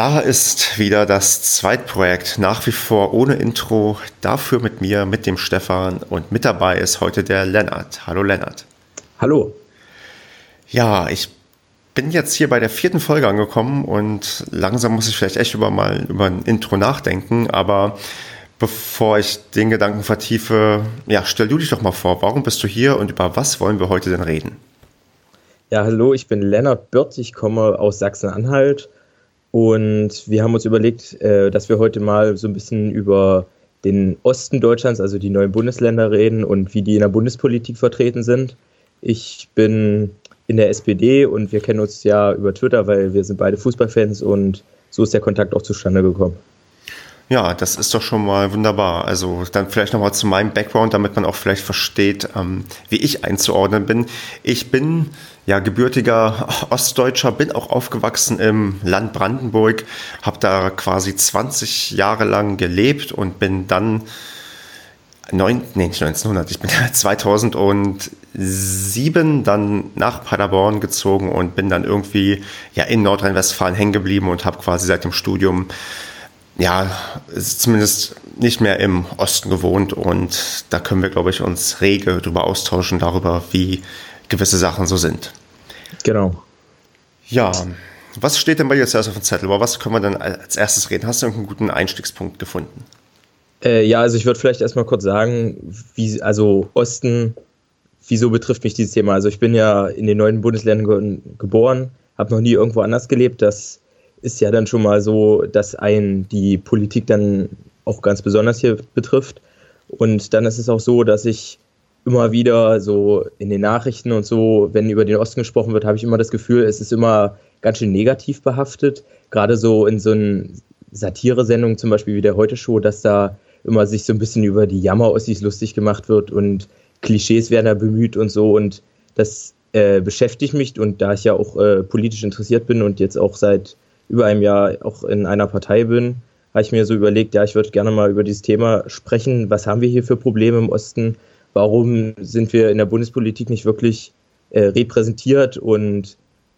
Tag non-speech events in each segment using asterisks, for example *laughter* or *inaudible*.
Da ist wieder das Zweitprojekt, nach wie vor ohne Intro, dafür mit mir, mit dem Stefan und mit dabei ist heute der Lennart. Hallo Lennart. Hallo. Ja, ich bin jetzt hier bei der vierten Folge angekommen und langsam muss ich vielleicht echt über mal über ein Intro nachdenken, aber bevor ich den Gedanken vertiefe, ja, stell du dich doch mal vor, warum bist du hier und über was wollen wir heute denn reden? Ja, hallo, ich bin Lennart Birth, ich komme aus Sachsen-Anhalt und wir haben uns überlegt, äh, dass wir heute mal so ein bisschen über den Osten Deutschlands, also die neuen Bundesländer reden und wie die in der Bundespolitik vertreten sind. Ich bin in der SPD und wir kennen uns ja über Twitter, weil wir sind beide Fußballfans und so ist der Kontakt auch zustande gekommen. Ja, das ist doch schon mal wunderbar. Also dann vielleicht nochmal zu meinem Background, damit man auch vielleicht versteht, ähm, wie ich einzuordnen bin. Ich bin ja gebürtiger Ostdeutscher, bin auch aufgewachsen im Land Brandenburg, habe da quasi 20 Jahre lang gelebt und bin dann neun, nee, nicht 1900, ich bin *laughs* 2007 dann nach Paderborn gezogen und bin dann irgendwie ja in Nordrhein-Westfalen hängen geblieben und habe quasi seit dem Studium ja, zumindest nicht mehr im Osten gewohnt und da können wir, glaube ich, uns rege darüber austauschen, darüber, wie gewisse Sachen so sind. Genau. Ja, was steht denn bei dir zuerst auf dem Zettel? Über was können wir denn als erstes reden? Hast du irgendeinen guten Einstiegspunkt gefunden? Äh, ja, also ich würde vielleicht erstmal kurz sagen, wie, also Osten, wieso betrifft mich dieses Thema? Also ich bin ja in den neuen Bundesländern ge geboren, habe noch nie irgendwo anders gelebt. Das ist ja dann schon mal so, dass ein die Politik dann auch ganz besonders hier betrifft. Und dann ist es auch so, dass ich immer wieder so in den Nachrichten und so, wenn über den Osten gesprochen wird, habe ich immer das Gefühl, es ist immer ganz schön negativ behaftet. Gerade so in so einen Satire-Sendungen, zum Beispiel wie der Heute-Show, dass da immer sich so ein bisschen über die Jammer-Ossis lustig gemacht wird und Klischees werden da bemüht und so. Und das äh, beschäftigt mich und da ich ja auch äh, politisch interessiert bin und jetzt auch seit über einem Jahr auch in einer Partei bin, habe ich mir so überlegt, ja, ich würde gerne mal über dieses Thema sprechen. Was haben wir hier für Probleme im Osten? Warum sind wir in der Bundespolitik nicht wirklich äh, repräsentiert und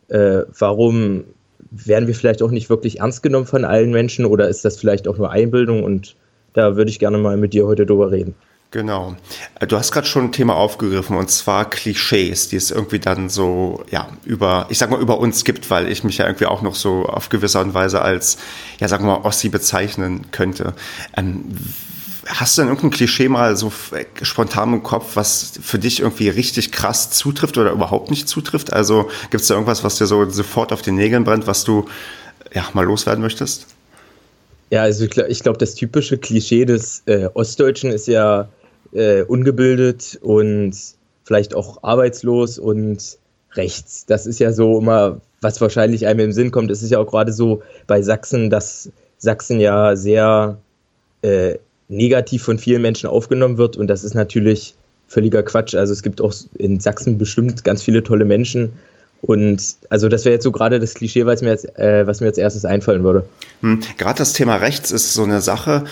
äh, warum werden wir vielleicht auch nicht wirklich ernst genommen von allen Menschen oder ist das vielleicht auch nur Einbildung? Und da würde ich gerne mal mit dir heute drüber reden. Genau. Äh, du hast gerade schon ein Thema aufgegriffen und zwar Klischees, die es irgendwie dann so, ja, über, ich sag mal, über uns gibt, weil ich mich ja irgendwie auch noch so auf gewisse Weise als, ja, sagen wir mal, Ossi bezeichnen könnte. Ähm, hast du denn irgendein Klischee mal so spontan im Kopf, was für dich irgendwie richtig krass zutrifft oder überhaupt nicht zutrifft? Also gibt es da irgendwas, was dir so sofort auf den Nägeln brennt, was du, ja, mal loswerden möchtest? Ja, also ich glaube, glaub, das typische Klischee des äh, Ostdeutschen ist ja, äh, ungebildet und vielleicht auch arbeitslos und rechts. Das ist ja so immer, was wahrscheinlich einem im Sinn kommt. Es ist ja auch gerade so bei Sachsen, dass Sachsen ja sehr äh, negativ von vielen Menschen aufgenommen wird und das ist natürlich völliger Quatsch. Also es gibt auch in Sachsen bestimmt ganz viele tolle Menschen. Und also das wäre jetzt so gerade das Klischee, was mir, jetzt, äh, was mir als erstes einfallen würde. Hm, gerade das Thema rechts ist so eine Sache,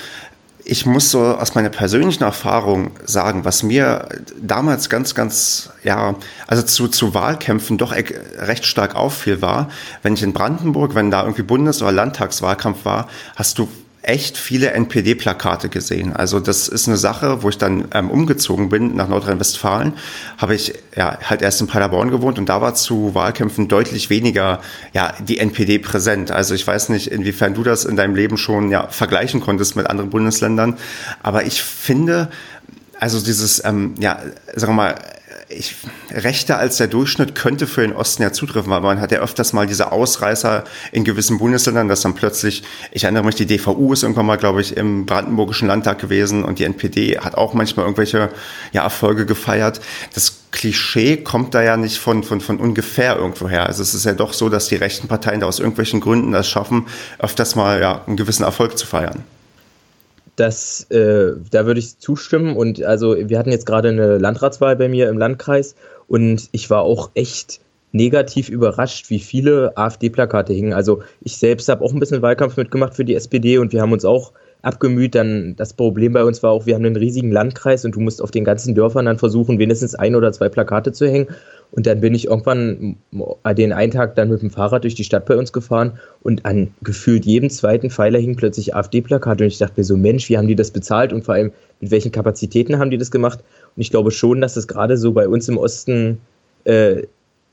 ich muss so aus meiner persönlichen Erfahrung sagen, was mir damals ganz, ganz, ja, also zu, zu Wahlkämpfen doch e-, recht stark auffiel, war, wenn ich in Brandenburg, wenn da irgendwie Bundes- oder Landtagswahlkampf war, hast du echt viele NPD-Plakate gesehen. Also das ist eine Sache, wo ich dann ähm, umgezogen bin nach Nordrhein-Westfalen, habe ich ja halt erst in Paderborn gewohnt und da war zu Wahlkämpfen deutlich weniger ja die NPD präsent. Also ich weiß nicht, inwiefern du das in deinem Leben schon ja vergleichen konntest mit anderen Bundesländern, aber ich finde also dieses ähm, ja sagen wir mal ich, rechter als der Durchschnitt könnte für den Osten ja zutreffen, weil man hat ja öfters mal diese Ausreißer in gewissen Bundesländern, dass dann plötzlich, ich erinnere mich, die DVU ist irgendwann mal, glaube ich, im Brandenburgischen Landtag gewesen und die NPD hat auch manchmal irgendwelche ja, Erfolge gefeiert. Das Klischee kommt da ja nicht von, von, von ungefähr irgendwo her. Also es ist ja doch so, dass die rechten Parteien da aus irgendwelchen Gründen das schaffen, öfters mal ja, einen gewissen Erfolg zu feiern. Das, äh, da würde ich zustimmen. Und also wir hatten jetzt gerade eine Landratswahl bei mir im Landkreis und ich war auch echt negativ überrascht, wie viele AfD-Plakate hingen. Also ich selbst habe auch ein bisschen Wahlkampf mitgemacht für die SPD und wir haben uns auch abgemüht. Dann das Problem bei uns war auch, wir haben einen riesigen Landkreis und du musst auf den ganzen Dörfern dann versuchen, wenigstens ein oder zwei Plakate zu hängen. Und dann bin ich irgendwann den einen Tag dann mit dem Fahrrad durch die Stadt bei uns gefahren und an gefühlt jedem zweiten Pfeiler hing plötzlich AfD-Plakate und ich dachte mir so, Mensch, wie haben die das bezahlt und vor allem mit welchen Kapazitäten haben die das gemacht? Und ich glaube schon, dass es gerade so bei uns im Osten äh,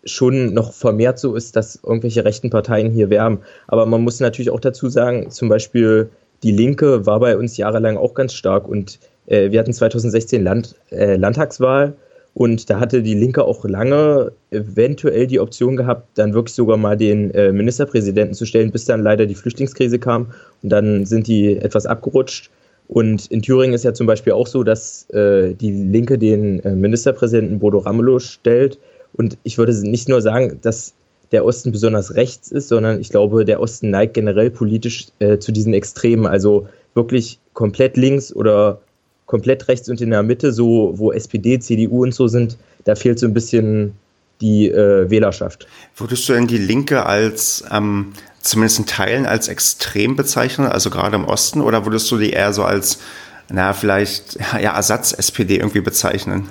schon noch vermehrt so ist, dass irgendwelche rechten Parteien hier werben. Aber man muss natürlich auch dazu sagen, zum Beispiel die Linke war bei uns jahrelang auch ganz stark und äh, wir hatten 2016 Land, äh, Landtagswahl und da hatte die Linke auch lange eventuell die Option gehabt, dann wirklich sogar mal den äh, Ministerpräsidenten zu stellen, bis dann leider die Flüchtlingskrise kam und dann sind die etwas abgerutscht. Und in Thüringen ist ja zum Beispiel auch so, dass äh, die Linke den äh, Ministerpräsidenten Bodo Ramelow stellt. Und ich würde nicht nur sagen, dass der Osten besonders rechts ist, sondern ich glaube, der Osten neigt generell politisch äh, zu diesen Extremen. Also wirklich komplett links oder komplett rechts und in der Mitte, so wo SPD, CDU und so sind, da fehlt so ein bisschen die äh, Wählerschaft. Würdest du denn die Linke als ähm, zumindest in Teilen als extrem bezeichnen, also gerade im Osten, oder würdest du die eher so als, na, vielleicht *laughs* ja, Ersatz-SPD irgendwie bezeichnen?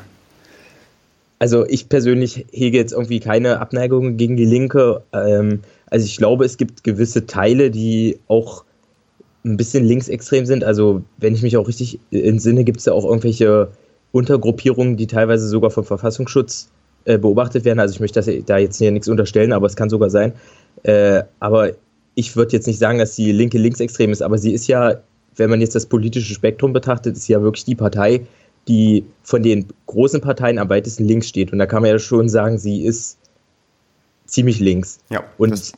Also ich persönlich hege jetzt irgendwie keine Abneigung gegen die Linke. Ähm, also ich glaube, es gibt gewisse Teile, die auch ein bisschen linksextrem sind. Also wenn ich mich auch richtig entsinne, gibt es ja auch irgendwelche Untergruppierungen, die teilweise sogar vom Verfassungsschutz äh, beobachtet werden. Also ich möchte das, da jetzt hier nichts unterstellen, aber es kann sogar sein. Äh, aber ich würde jetzt nicht sagen, dass die Linke linksextrem ist, aber sie ist ja, wenn man jetzt das politische Spektrum betrachtet, ist ja wirklich die Partei, die von den großen Parteien am weitesten links steht. Und da kann man ja schon sagen, sie ist ziemlich links. Ja. Und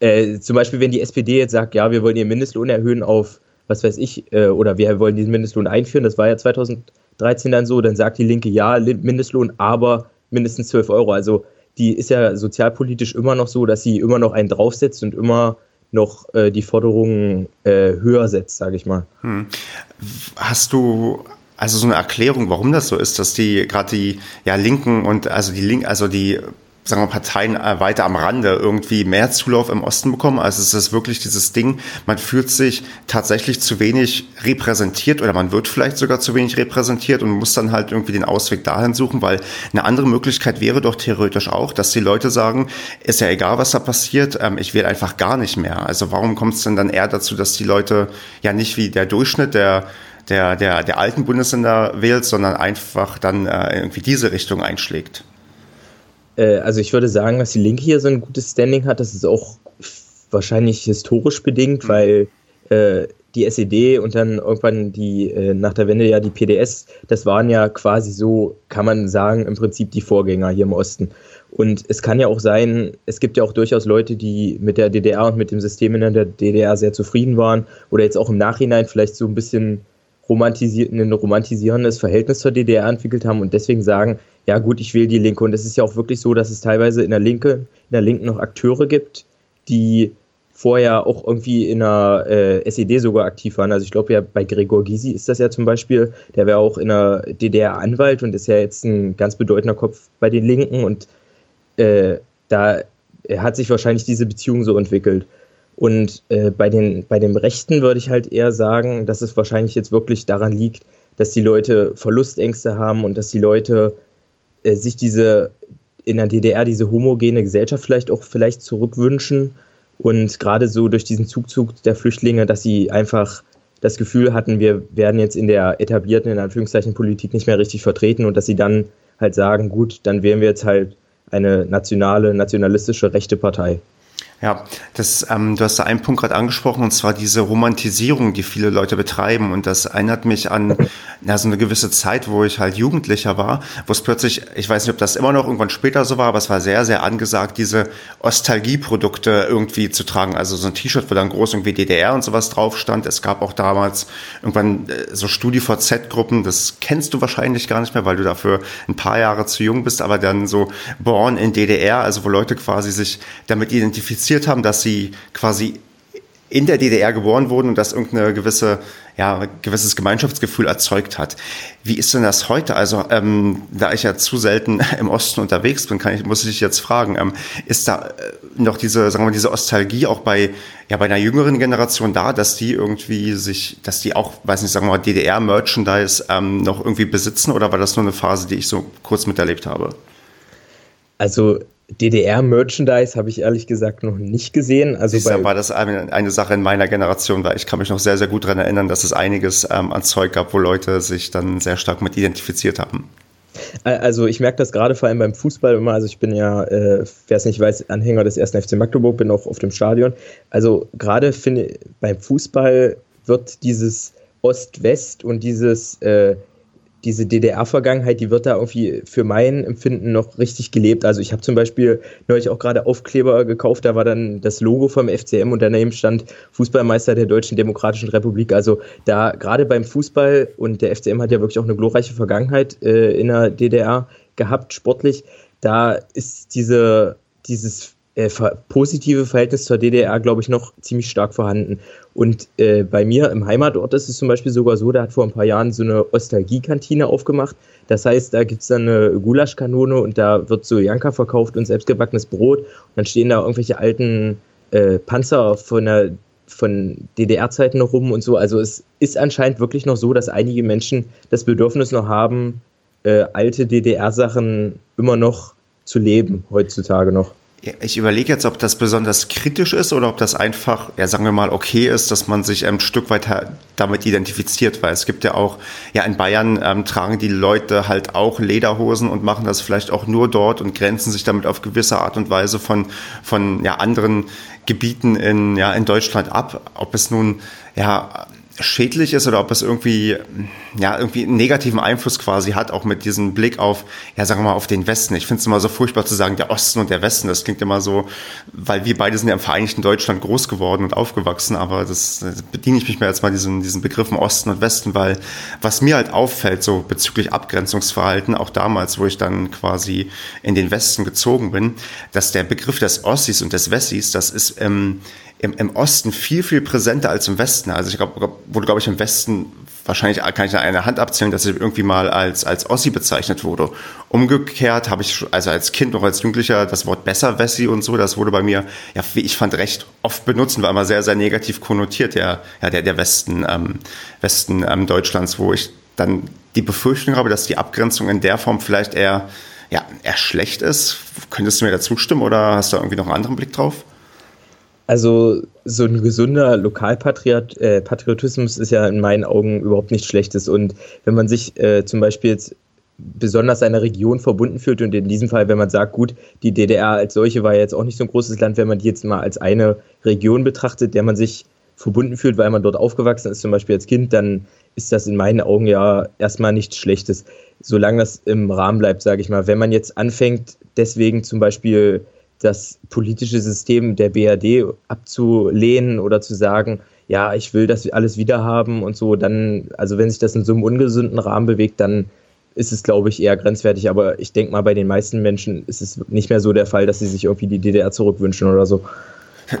äh, zum Beispiel, wenn die SPD jetzt sagt, ja, wir wollen ihren Mindestlohn erhöhen auf, was weiß ich, äh, oder wir wollen diesen Mindestlohn einführen, das war ja 2013 dann so, dann sagt die Linke, ja, Mindestlohn, aber mindestens 12 Euro. Also die ist ja sozialpolitisch immer noch so, dass sie immer noch einen draufsetzt und immer noch äh, die Forderungen äh, höher setzt, sage ich mal. Hm. Hast du also so eine Erklärung, warum das so ist, dass die gerade die ja Linken und also die Link, also die sagen wir, Parteien äh, weiter am Rande irgendwie mehr Zulauf im Osten bekommen. Also es ist wirklich dieses Ding, man fühlt sich tatsächlich zu wenig repräsentiert oder man wird vielleicht sogar zu wenig repräsentiert und muss dann halt irgendwie den Ausweg dahin suchen, weil eine andere Möglichkeit wäre doch theoretisch auch, dass die Leute sagen, ist ja egal, was da passiert, ähm, ich wähle einfach gar nicht mehr. Also warum kommt es denn dann eher dazu, dass die Leute ja nicht wie der Durchschnitt der der, der, der alten Bundesländer wählt, sondern einfach dann äh, irgendwie diese Richtung einschlägt? Äh, also ich würde sagen, dass die Linke hier so ein gutes Standing hat. Das ist auch wahrscheinlich historisch bedingt, mhm. weil äh, die SED und dann irgendwann die äh, nach der Wende ja die PDS, das waren ja quasi so, kann man sagen, im Prinzip die Vorgänger hier im Osten. Und es kann ja auch sein, es gibt ja auch durchaus Leute, die mit der DDR und mit dem System in der DDR sehr zufrieden waren oder jetzt auch im Nachhinein vielleicht so ein bisschen romantisierten, ein romantisierendes Verhältnis zur DDR entwickelt haben und deswegen sagen, ja gut, ich wähle die Linke. Und es ist ja auch wirklich so, dass es teilweise in der Linke, in der Linken noch Akteure gibt, die vorher auch irgendwie in der äh, SED sogar aktiv waren. Also ich glaube ja bei Gregor Gysi ist das ja zum Beispiel, der wäre auch in der DDR Anwalt und ist ja jetzt ein ganz bedeutender Kopf bei den Linken und äh, da hat sich wahrscheinlich diese Beziehung so entwickelt. Und äh, bei, den, bei dem Rechten würde ich halt eher sagen, dass es wahrscheinlich jetzt wirklich daran liegt, dass die Leute Verlustängste haben und dass die Leute äh, sich diese in der DDR diese homogene Gesellschaft vielleicht auch vielleicht zurückwünschen und gerade so durch diesen Zugzug der Flüchtlinge, dass sie einfach das Gefühl hatten, wir werden jetzt in der etablierten, in Anführungszeichen, Politik nicht mehr richtig vertreten und dass sie dann halt sagen, gut, dann wären wir jetzt halt eine nationale, nationalistische rechte Partei. Ja, das, ähm, du hast da einen Punkt gerade angesprochen, und zwar diese Romantisierung, die viele Leute betreiben. Und das erinnert mich an na, so eine gewisse Zeit, wo ich halt Jugendlicher war, wo es plötzlich, ich weiß nicht, ob das immer noch irgendwann später so war, aber es war sehr, sehr angesagt, diese Ostalgieprodukte irgendwie zu tragen. Also so ein T-Shirt, wo dann groß irgendwie DDR und sowas drauf stand. Es gab auch damals irgendwann äh, so StudiVZ-Gruppen, das kennst du wahrscheinlich gar nicht mehr, weil du dafür ein paar Jahre zu jung bist, aber dann so Born in DDR, also wo Leute quasi sich damit identifizieren kommuniziert haben, dass sie quasi in der DDR geboren wurden und das irgendeine gewisse, ja, gewisses Gemeinschaftsgefühl erzeugt hat. Wie ist denn das heute? Also, ähm, da ich ja zu selten *laughs* im Osten unterwegs bin, kann ich, muss ich jetzt fragen, ähm, ist da äh, noch diese, sagen wir, diese Ostalgie auch bei, ja, bei einer jüngeren Generation da, dass die irgendwie sich, dass die auch, weiß nicht, sagen wir mal, DDR-Merchandise ähm, noch irgendwie besitzen oder war das nur eine Phase, die ich so kurz miterlebt habe? Also DDR-Merchandise habe ich ehrlich gesagt noch nicht gesehen. Also Siehst, war das eine, eine, Sache in meiner Generation, weil ich kann mich noch sehr, sehr gut daran erinnern, dass es einiges ähm, an Zeug gab, wo Leute sich dann sehr stark mit identifiziert haben. Also ich merke das gerade vor allem beim Fußball immer. Also ich bin ja, äh, wer es nicht weiß, Anhänger des ersten FC Magdeburg, bin auch auf dem Stadion. Also gerade finde beim Fußball wird dieses Ost-West und dieses äh, diese DDR-Vergangenheit, die wird da irgendwie für mein Empfinden noch richtig gelebt. Also ich habe zum Beispiel neulich auch gerade Aufkleber gekauft, da war dann das Logo vom FCM und daneben stand Fußballmeister der Deutschen Demokratischen Republik. Also da gerade beim Fußball und der FCM hat ja wirklich auch eine glorreiche Vergangenheit äh, in der DDR gehabt, sportlich. Da ist diese, dieses äh, positive Verhältnis zur DDR, glaube ich, noch ziemlich stark vorhanden. Und äh, bei mir im Heimatort ist es zum Beispiel sogar so, da hat vor ein paar Jahren so eine Ostalgie-Kantine aufgemacht. Das heißt, da gibt es dann eine Gulaschkanone und da wird so Janka verkauft und selbstgebackenes Brot. Und dann stehen da irgendwelche alten äh, Panzer von der von DDR-Zeiten noch rum und so. Also es ist anscheinend wirklich noch so, dass einige Menschen das Bedürfnis noch haben, äh, alte DDR-Sachen immer noch zu leben, heutzutage noch. Ich überlege jetzt, ob das besonders kritisch ist oder ob das einfach, ja, sagen wir mal, okay ist, dass man sich ein Stück weit damit identifiziert, weil es gibt ja auch, ja, in Bayern ähm, tragen die Leute halt auch Lederhosen und machen das vielleicht auch nur dort und grenzen sich damit auf gewisse Art und Weise von, von ja, anderen Gebieten in, ja, in Deutschland ab. Ob es nun, ja, schädlich ist oder ob es irgendwie, ja, irgendwie einen negativen Einfluss quasi hat, auch mit diesem Blick auf, ja, sagen wir mal, auf den Westen. Ich finde es immer so furchtbar zu sagen, der Osten und der Westen. Das klingt immer so, weil wir beide sind ja im Vereinigten Deutschland groß geworden und aufgewachsen, aber das, das bediene ich mich mir jetzt mal diesen, diesen Begriffen Osten und Westen, weil was mir halt auffällt, so bezüglich Abgrenzungsverhalten, auch damals, wo ich dann quasi in den Westen gezogen bin, dass der Begriff des Ossis und des Wessis, das ist ähm, im, im Osten viel, viel präsenter als im Westen. Also ich glaube, wurde, glaube ich, im Westen wahrscheinlich kann ich an einer Hand abzählen, dass ich irgendwie mal als, als Ossi bezeichnet wurde. Umgekehrt habe ich also als Kind noch als Jugendlicher das Wort besser Wessi und so, das wurde bei mir, ja, wie ich fand, recht oft benutzt, war immer sehr, sehr negativ konnotiert, der, ja, der, der Westen, ähm, Westen ähm, Deutschlands, wo ich dann die Befürchtung habe, dass die Abgrenzung in der Form vielleicht eher, ja, eher schlecht ist. Könntest du mir dazu stimmen oder hast du irgendwie noch einen anderen Blick drauf? Also so ein gesunder Lokalpatriotismus äh, ist ja in meinen Augen überhaupt nichts Schlechtes. Und wenn man sich äh, zum Beispiel jetzt besonders einer Region verbunden fühlt und in diesem Fall, wenn man sagt, gut, die DDR als solche war ja jetzt auch nicht so ein großes Land, wenn man die jetzt mal als eine Region betrachtet, der man sich verbunden fühlt, weil man dort aufgewachsen ist, zum Beispiel als Kind, dann ist das in meinen Augen ja erstmal nichts Schlechtes, solange das im Rahmen bleibt, sage ich mal. Wenn man jetzt anfängt, deswegen zum Beispiel das politische System der BRD abzulehnen oder zu sagen, ja, ich will das alles wiederhaben und so, dann, also wenn sich das in so einem ungesunden Rahmen bewegt, dann ist es, glaube ich, eher grenzwertig. Aber ich denke mal, bei den meisten Menschen ist es nicht mehr so der Fall, dass sie sich irgendwie die DDR zurückwünschen oder so.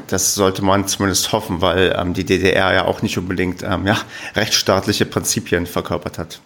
Das sollte man zumindest hoffen, weil ähm, die DDR ja auch nicht unbedingt ähm, ja, rechtsstaatliche Prinzipien verkörpert hat.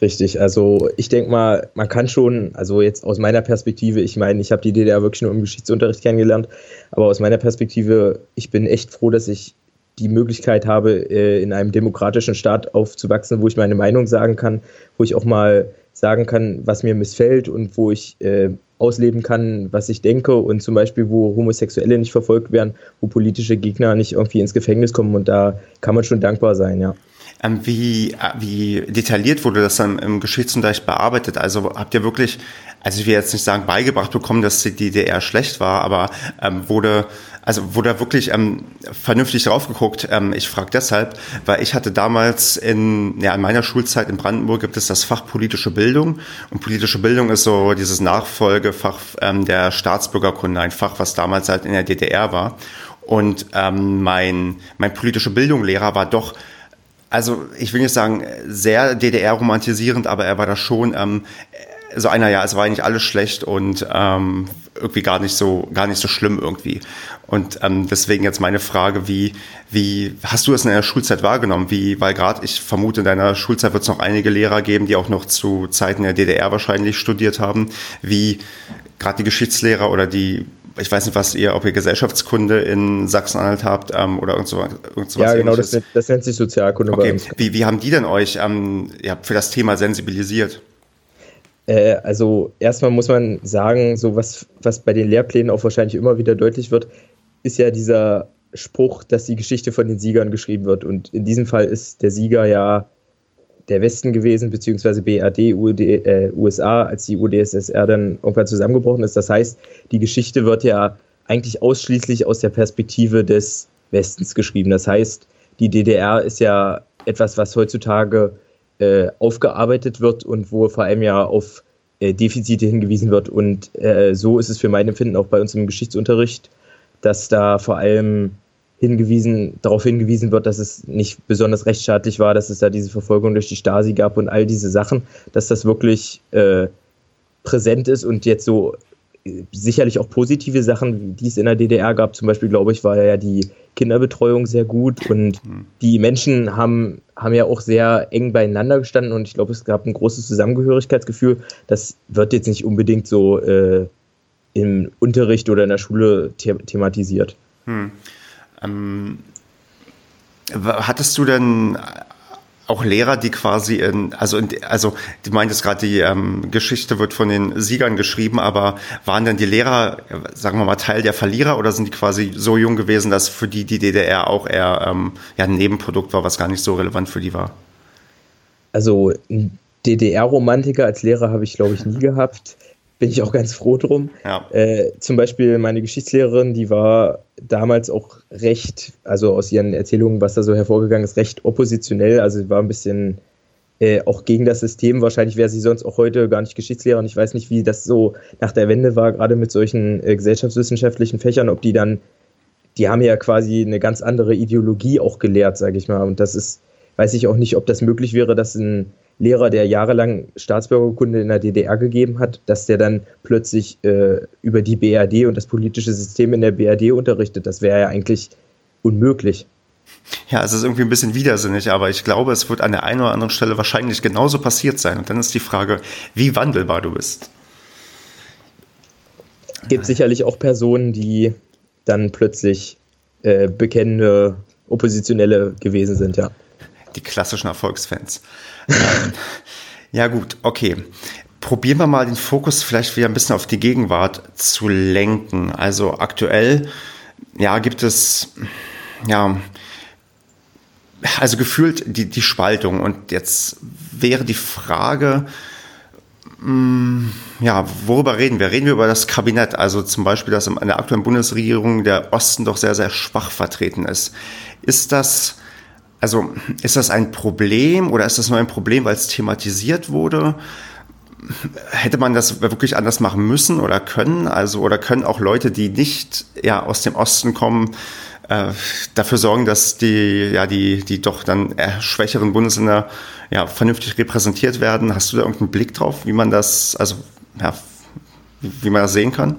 Richtig, also ich denke mal, man kann schon, also jetzt aus meiner Perspektive, ich meine, ich habe die DDR wirklich nur im Geschichtsunterricht kennengelernt, aber aus meiner Perspektive, ich bin echt froh, dass ich die Möglichkeit habe, äh, in einem demokratischen Staat aufzuwachsen, wo ich meine Meinung sagen kann, wo ich auch mal sagen kann, was mir missfällt und wo ich äh, ausleben kann, was ich denke und zum Beispiel, wo Homosexuelle nicht verfolgt werden, wo politische Gegner nicht irgendwie ins Gefängnis kommen und da kann man schon dankbar sein, ja. Ähm, wie, äh, wie detailliert wurde das dann im Geschichtsunterricht bearbeitet? Also habt ihr wirklich, also ich will jetzt nicht sagen beigebracht bekommen, dass die DDR schlecht war, aber ähm, wurde, also wurde wirklich ähm, vernünftig drauf geguckt. Ähm, ich frage deshalb, weil ich hatte damals in, ja, in meiner Schulzeit in Brandenburg gibt es das Fach politische Bildung und politische Bildung ist so dieses Nachfolgefach ähm, der Staatsbürgerkunde, ein Fach, was damals halt in der DDR war. Und ähm, mein, mein politische Bildunglehrer war doch also ich will nicht sagen sehr DDR-romantisierend, aber er war da schon ähm, so einer, ja, es war eigentlich alles schlecht und ähm, irgendwie gar nicht so, gar nicht so schlimm irgendwie. Und ähm, deswegen jetzt meine Frage, wie, wie hast du das in deiner Schulzeit wahrgenommen? Wie, weil gerade ich vermute, in deiner Schulzeit wird es noch einige Lehrer geben, die auch noch zu Zeiten der DDR wahrscheinlich studiert haben, wie gerade die Geschichtslehrer oder die ich weiß nicht, was ihr, ob ihr Gesellschaftskunde in Sachsen-Anhalt habt ähm, oder irgend so, irgend Ja, genau, das, das, nennt sich Sozialkunde okay. bei uns. Wie, wie haben die denn euch ähm, ja, für das Thema sensibilisiert? Äh, also erstmal muss man sagen, so was, was bei den Lehrplänen auch wahrscheinlich immer wieder deutlich wird, ist ja dieser Spruch, dass die Geschichte von den Siegern geschrieben wird. Und in diesem Fall ist der Sieger ja der Westen gewesen, beziehungsweise BRD, UD, äh, USA, als die UdSSR dann irgendwann zusammengebrochen ist. Das heißt, die Geschichte wird ja eigentlich ausschließlich aus der Perspektive des Westens geschrieben. Das heißt, die DDR ist ja etwas, was heutzutage äh, aufgearbeitet wird und wo vor allem ja auf äh, Defizite hingewiesen wird. Und äh, so ist es für mein Empfinden auch bei uns im Geschichtsunterricht, dass da vor allem hingewiesen, darauf hingewiesen wird, dass es nicht besonders rechtsstaatlich war, dass es da diese Verfolgung durch die Stasi gab und all diese Sachen, dass das wirklich äh, präsent ist und jetzt so äh, sicherlich auch positive Sachen, die es in der DDR gab. Zum Beispiel, glaube ich, war ja die Kinderbetreuung sehr gut und mhm. die Menschen haben, haben ja auch sehr eng beieinander gestanden und ich glaube, es gab ein großes Zusammengehörigkeitsgefühl. Das wird jetzt nicht unbedingt so äh, im Unterricht oder in der Schule the thematisiert. Hm. Ähm, hattest du denn auch Lehrer, die quasi in, also, in, also du meintest gerade, die ähm, Geschichte wird von den Siegern geschrieben, aber waren denn die Lehrer, sagen wir mal, Teil der Verlierer oder sind die quasi so jung gewesen, dass für die die DDR auch eher ähm, ja, ein Nebenprodukt war, was gar nicht so relevant für die war? Also DDR-Romantiker als Lehrer habe ich, glaube ich, nie gehabt bin ich auch ganz froh drum. Ja. Äh, zum Beispiel meine Geschichtslehrerin, die war damals auch recht, also aus ihren Erzählungen, was da so hervorgegangen ist, recht oppositionell. Also sie war ein bisschen äh, auch gegen das System. Wahrscheinlich wäre sie sonst auch heute gar nicht Geschichtslehrerin. Ich weiß nicht, wie das so nach der Wende war, gerade mit solchen äh, gesellschaftswissenschaftlichen Fächern, ob die dann, die haben ja quasi eine ganz andere Ideologie auch gelehrt, sage ich mal. Und das ist, weiß ich auch nicht, ob das möglich wäre, dass ein Lehrer, der jahrelang Staatsbürgerkunde in der DDR gegeben hat, dass der dann plötzlich äh, über die BRD und das politische System in der BRD unterrichtet. Das wäre ja eigentlich unmöglich. Ja, es ist irgendwie ein bisschen widersinnig, aber ich glaube, es wird an der einen oder anderen Stelle wahrscheinlich genauso passiert sein. Und dann ist die Frage, wie wandelbar du bist. Es gibt sicherlich auch Personen, die dann plötzlich äh, bekennende Oppositionelle gewesen sind, ja. Die klassischen Erfolgsfans. Ähm, *laughs* ja gut, okay. Probieren wir mal den Fokus vielleicht wieder ein bisschen auf die Gegenwart zu lenken. Also aktuell, ja, gibt es, ja, also gefühlt die, die Spaltung. Und jetzt wäre die Frage, mm, ja, worüber reden wir? Reden wir über das Kabinett, also zum Beispiel, dass in der aktuellen Bundesregierung der Osten doch sehr, sehr schwach vertreten ist. Ist das also ist das ein Problem oder ist das nur ein Problem, weil es thematisiert wurde? Hätte man das wirklich anders machen müssen oder können? Also, oder können auch Leute, die nicht ja, aus dem Osten kommen, äh, dafür sorgen, dass die, ja, die, die doch dann schwächeren Bundesländer ja, vernünftig repräsentiert werden? Hast du da irgendeinen Blick drauf, wie man das, also ja, wie man das sehen kann?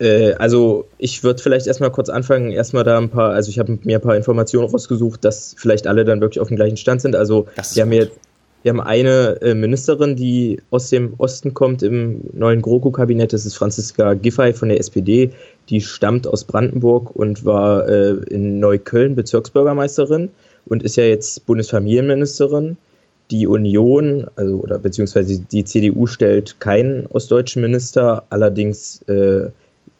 Äh, also ich würde vielleicht erstmal kurz anfangen, erstmal da ein paar, also ich habe mir ein paar Informationen rausgesucht, dass vielleicht alle dann wirklich auf dem gleichen Stand sind. Also wir haben, jetzt, wir haben eine äh, Ministerin, die aus dem Osten kommt im neuen GroKo-Kabinett, das ist Franziska Giffey von der SPD, die stammt aus Brandenburg und war äh, in Neukölln Bezirksbürgermeisterin und ist ja jetzt Bundesfamilienministerin. Die Union, also oder beziehungsweise die CDU stellt keinen ostdeutschen Minister, allerdings äh,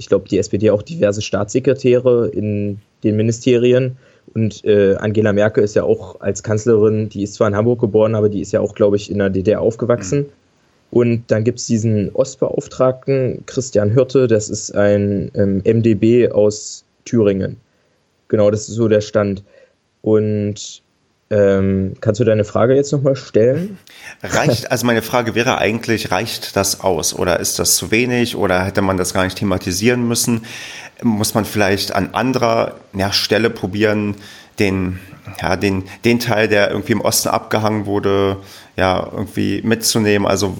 ich glaube, die SPD auch diverse Staatssekretäre in den Ministerien. Und äh, Angela Merkel ist ja auch als Kanzlerin, die ist zwar in Hamburg geboren, aber die ist ja auch, glaube ich, in der DDR aufgewachsen. Mhm. Und dann gibt es diesen Ostbeauftragten, Christian Hürte, das ist ein ähm, MDB aus Thüringen. Genau, das ist so der Stand. Und ähm, kannst du deine Frage jetzt nochmal stellen? Reicht, *laughs* also meine Frage wäre eigentlich, reicht das aus oder ist das zu wenig oder hätte man das gar nicht thematisieren müssen? Muss man vielleicht an anderer ja, Stelle probieren, den, ja, den, den Teil, der irgendwie im Osten abgehangen wurde, ja, irgendwie mitzunehmen? Also,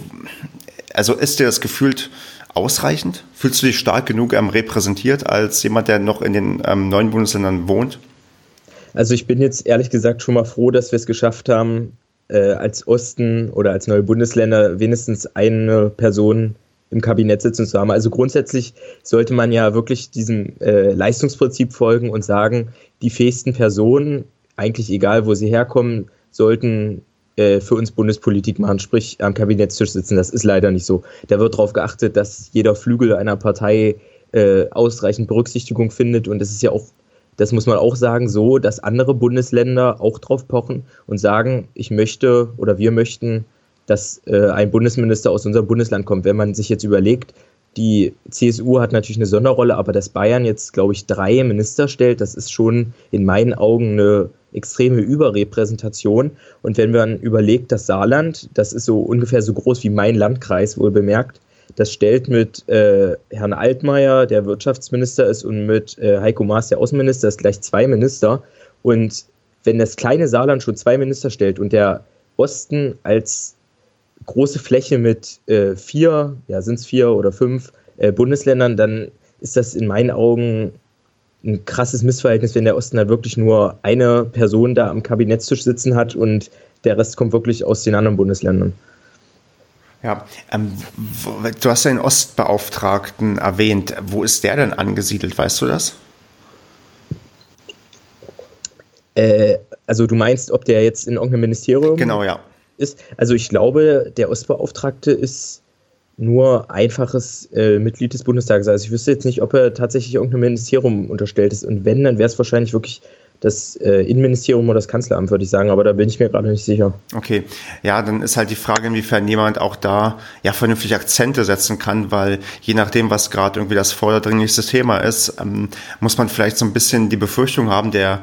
also ist dir das gefühlt ausreichend? Fühlst du dich stark genug ähm, repräsentiert als jemand, der noch in den ähm, neuen Bundesländern wohnt? Also ich bin jetzt ehrlich gesagt schon mal froh, dass wir es geschafft haben, äh, als Osten oder als neue Bundesländer wenigstens eine Person im Kabinett sitzen zu haben. Also grundsätzlich sollte man ja wirklich diesem äh, Leistungsprinzip folgen und sagen, die fähigsten Personen, eigentlich egal wo sie herkommen, sollten äh, für uns Bundespolitik machen, sprich am Kabinettstisch sitzen. Das ist leider nicht so. Da wird darauf geachtet, dass jeder Flügel einer Partei äh, ausreichend Berücksichtigung findet. Und es ist ja auch, das muss man auch sagen, so, dass andere Bundesländer auch drauf pochen und sagen, ich möchte oder wir möchten, dass äh, ein Bundesminister aus unserem Bundesland kommt. Wenn man sich jetzt überlegt, die CSU hat natürlich eine Sonderrolle, aber dass Bayern jetzt, glaube ich, drei Minister stellt, das ist schon in meinen Augen eine extreme Überrepräsentation. Und wenn man überlegt, das Saarland, das ist so ungefähr so groß wie mein Landkreis, wohl bemerkt, das stellt mit äh, Herrn Altmaier, der Wirtschaftsminister ist, und mit äh, Heiko Maas, der Außenminister, ist gleich zwei Minister. Und wenn das kleine Saarland schon zwei Minister stellt und der Osten als große Fläche mit äh, vier, ja, sind es vier oder fünf äh, Bundesländern, dann ist das in meinen Augen ein krasses Missverhältnis, wenn der Osten da wirklich nur eine Person da am Kabinettstisch sitzen hat und der Rest kommt wirklich aus den anderen Bundesländern. Ja, ähm, du hast den Ostbeauftragten erwähnt. Wo ist der denn angesiedelt? Weißt du das? Äh, also du meinst, ob der jetzt in irgendeinem Ministerium genau, ja. ist? Also ich glaube, der Ostbeauftragte ist nur einfaches äh, Mitglied des Bundestages. Also ich wüsste jetzt nicht, ob er tatsächlich irgendeinem Ministerium unterstellt ist. Und wenn, dann wäre es wahrscheinlich wirklich das äh, Innenministerium oder das Kanzleramt, würde ich sagen, aber da bin ich mir gerade nicht sicher. Okay, ja, dann ist halt die Frage, inwiefern jemand auch da ja vernünftig Akzente setzen kann, weil je nachdem, was gerade irgendwie das vordringlichste Thema ist, ähm, muss man vielleicht so ein bisschen die Befürchtung haben, der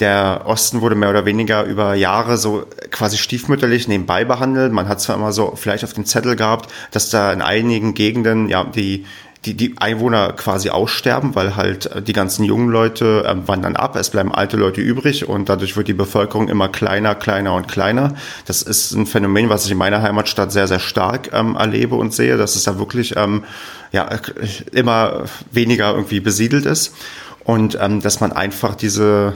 der Osten wurde mehr oder weniger über Jahre so quasi stiefmütterlich nebenbei behandelt. Man hat zwar immer so vielleicht auf dem Zettel gehabt, dass da in einigen Gegenden ja die die, die Einwohner quasi aussterben, weil halt die ganzen jungen Leute äh, wandern ab, es bleiben alte Leute übrig und dadurch wird die Bevölkerung immer kleiner, kleiner und kleiner. Das ist ein Phänomen, was ich in meiner Heimatstadt sehr, sehr stark ähm, erlebe und sehe, dass es da wirklich ähm, ja, immer weniger irgendwie besiedelt ist und ähm, dass man einfach diese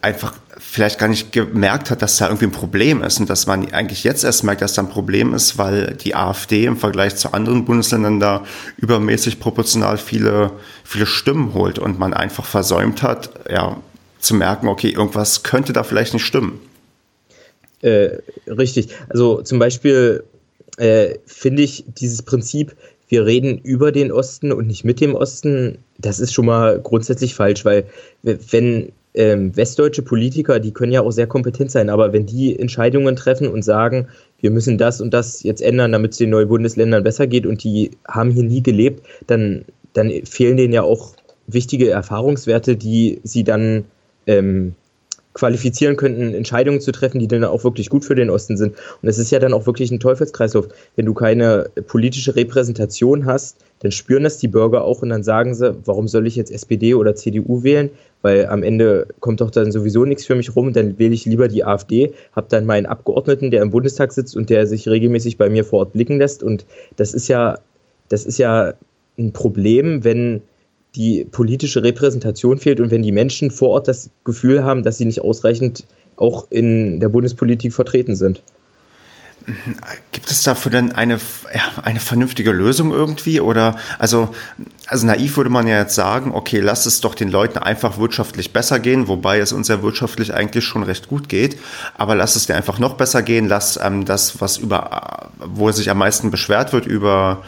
einfach vielleicht gar nicht gemerkt hat, dass da irgendwie ein Problem ist und dass man eigentlich jetzt erst merkt, dass da ein Problem ist, weil die AfD im Vergleich zu anderen Bundesländern da übermäßig proportional viele, viele Stimmen holt und man einfach versäumt hat, ja, zu merken, okay, irgendwas könnte da vielleicht nicht stimmen. Äh, richtig. Also zum Beispiel äh, finde ich dieses Prinzip, wir reden über den Osten und nicht mit dem Osten, das ist schon mal grundsätzlich falsch, weil wenn ähm, westdeutsche Politiker, die können ja auch sehr kompetent sein, aber wenn die Entscheidungen treffen und sagen, wir müssen das und das jetzt ändern, damit es den neuen Bundesländern besser geht und die haben hier nie gelebt, dann, dann fehlen denen ja auch wichtige Erfahrungswerte, die sie dann ähm, qualifizieren könnten, Entscheidungen zu treffen, die dann auch wirklich gut für den Osten sind. Und es ist ja dann auch wirklich ein Teufelskreislauf. Wenn du keine politische Repräsentation hast, dann spüren das die Bürger auch und dann sagen sie, warum soll ich jetzt SPD oder CDU wählen? Weil am Ende kommt doch dann sowieso nichts für mich rum, dann wähle ich lieber die AfD, habe dann meinen Abgeordneten, der im Bundestag sitzt und der sich regelmäßig bei mir vor Ort blicken lässt. Und das ist ja, das ist ja ein Problem, wenn die politische Repräsentation fehlt und wenn die Menschen vor Ort das Gefühl haben, dass sie nicht ausreichend auch in der Bundespolitik vertreten sind. Gibt es dafür denn eine, eine vernünftige Lösung irgendwie? Oder, also, also naiv würde man ja jetzt sagen, okay, lass es doch den Leuten einfach wirtschaftlich besser gehen, wobei es uns ja wirtschaftlich eigentlich schon recht gut geht. Aber lass es dir einfach noch besser gehen, lass ähm, das, was über, wo sich am meisten beschwert wird, über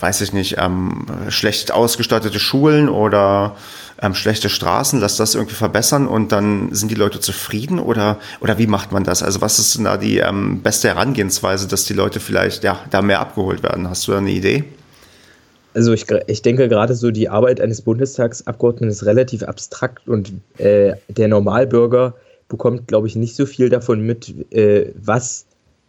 weiß ich nicht, ähm, schlecht ausgestattete Schulen oder ähm, schlechte Straßen, lass das irgendwie verbessern und dann sind die Leute zufrieden oder, oder wie macht man das? Also was ist denn da die ähm, beste Herangehensweise, dass die Leute vielleicht ja, da mehr abgeholt werden? Hast du da eine Idee? Also ich, ich denke gerade so die Arbeit eines Bundestagsabgeordneten ist relativ abstrakt und äh, der Normalbürger bekommt, glaube ich, nicht so viel davon mit, äh, was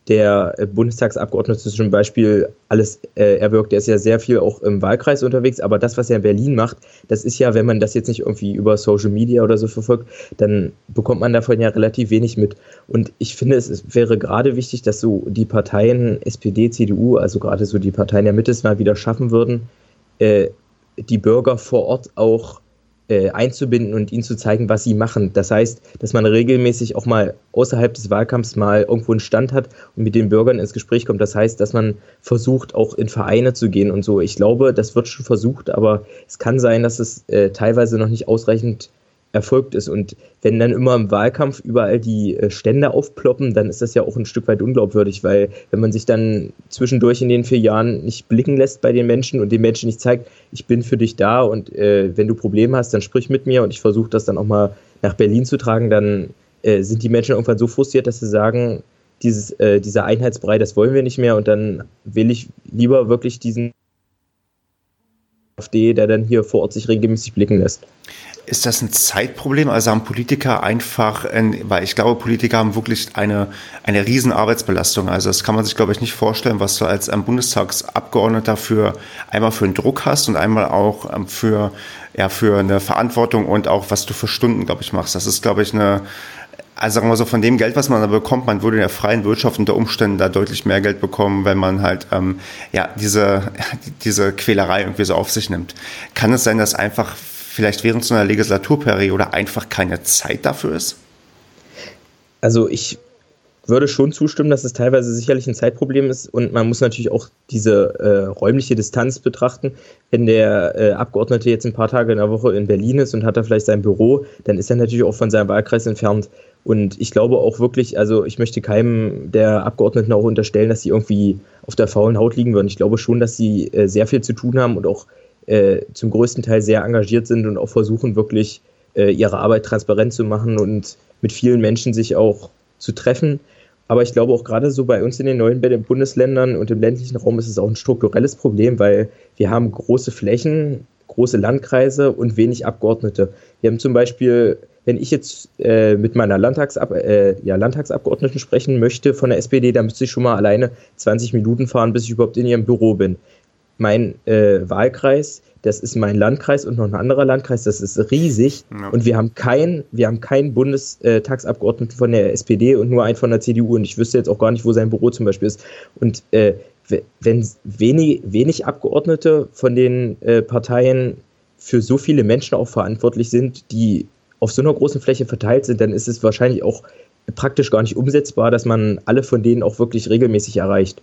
der äh, Bundestagsabgeordnete zum Beispiel alles äh, erwirkt, der ist ja sehr viel auch im Wahlkreis unterwegs, aber das, was er in Berlin macht, das ist ja, wenn man das jetzt nicht irgendwie über Social Media oder so verfolgt, dann bekommt man davon ja relativ wenig mit. Und ich finde, es wäre gerade wichtig, dass so die Parteien SPD, CDU, also gerade so die Parteien der Mitte es mal wieder schaffen würden, äh, die Bürger vor Ort auch äh, einzubinden und ihnen zu zeigen, was sie machen. Das heißt, dass man regelmäßig auch mal außerhalb des Wahlkampfs mal irgendwo einen Stand hat und mit den Bürgern ins Gespräch kommt. Das heißt, dass man versucht, auch in Vereine zu gehen und so. Ich glaube, das wird schon versucht, aber es kann sein, dass es äh, teilweise noch nicht ausreichend erfolgt ist. Und wenn dann immer im Wahlkampf überall die äh, Stände aufploppen, dann ist das ja auch ein Stück weit unglaubwürdig, weil wenn man sich dann zwischendurch in den vier Jahren nicht blicken lässt bei den Menschen und den Menschen nicht zeigt, ich bin für dich da und äh, wenn du Probleme hast, dann sprich mit mir und ich versuche das dann auch mal nach Berlin zu tragen, dann äh, sind die Menschen irgendwann so frustriert, dass sie sagen, dieses, äh, dieser Einheitsbrei, das wollen wir nicht mehr und dann will ich lieber wirklich diesen AfD, der dann hier vor Ort sich regelmäßig blicken lässt. Ist das ein Zeitproblem? Also haben Politiker einfach, weil ich glaube, Politiker haben wirklich eine, eine riesen Arbeitsbelastung. Also das kann man sich, glaube ich, nicht vorstellen, was du als ähm, Bundestagsabgeordneter für einmal für einen Druck hast und einmal auch ähm, für, ja, für eine Verantwortung und auch was du für Stunden, glaube ich, machst. Das ist, glaube ich, eine, also sagen wir so, von dem Geld, was man da bekommt, man würde in der freien Wirtschaft unter Umständen da deutlich mehr Geld bekommen, wenn man halt ähm, ja diese, *laughs* diese Quälerei irgendwie so auf sich nimmt. Kann es sein, dass einfach vielleicht während so einer Legislaturperiode einfach keine Zeit dafür ist? Also ich würde schon zustimmen, dass es teilweise sicherlich ein Zeitproblem ist und man muss natürlich auch diese äh, räumliche Distanz betrachten. Wenn der äh, Abgeordnete jetzt ein paar Tage in der Woche in Berlin ist und hat da vielleicht sein Büro, dann ist er natürlich auch von seinem Wahlkreis entfernt. Und ich glaube auch wirklich, also ich möchte keinem der Abgeordneten auch unterstellen, dass sie irgendwie auf der faulen Haut liegen würden. Ich glaube schon, dass sie äh, sehr viel zu tun haben und auch äh, zum größten Teil sehr engagiert sind und auch versuchen wirklich äh, ihre Arbeit transparent zu machen und mit vielen Menschen sich auch zu treffen. Aber ich glaube auch gerade so bei uns in den neuen Bundesländern und im ländlichen Raum ist es auch ein strukturelles Problem, weil wir haben große Flächen, große Landkreise und wenig Abgeordnete. Wir haben zum Beispiel, wenn ich jetzt äh, mit meiner Landtagsab äh, ja, Landtagsabgeordneten sprechen möchte von der SPD, dann müsste ich schon mal alleine 20 Minuten fahren, bis ich überhaupt in ihrem Büro bin mein äh, Wahlkreis, das ist mein Landkreis und noch ein anderer Landkreis, das ist riesig. Ja. Und wir haben keinen, wir haben keinen Bundestagsabgeordneten von der SPD und nur einen von der CDU. Und ich wüsste jetzt auch gar nicht, wo sein Büro zum Beispiel ist. Und äh, wenn wenig, wenig Abgeordnete von den äh, Parteien für so viele Menschen auch verantwortlich sind, die auf so einer großen Fläche verteilt sind, dann ist es wahrscheinlich auch praktisch gar nicht umsetzbar, dass man alle von denen auch wirklich regelmäßig erreicht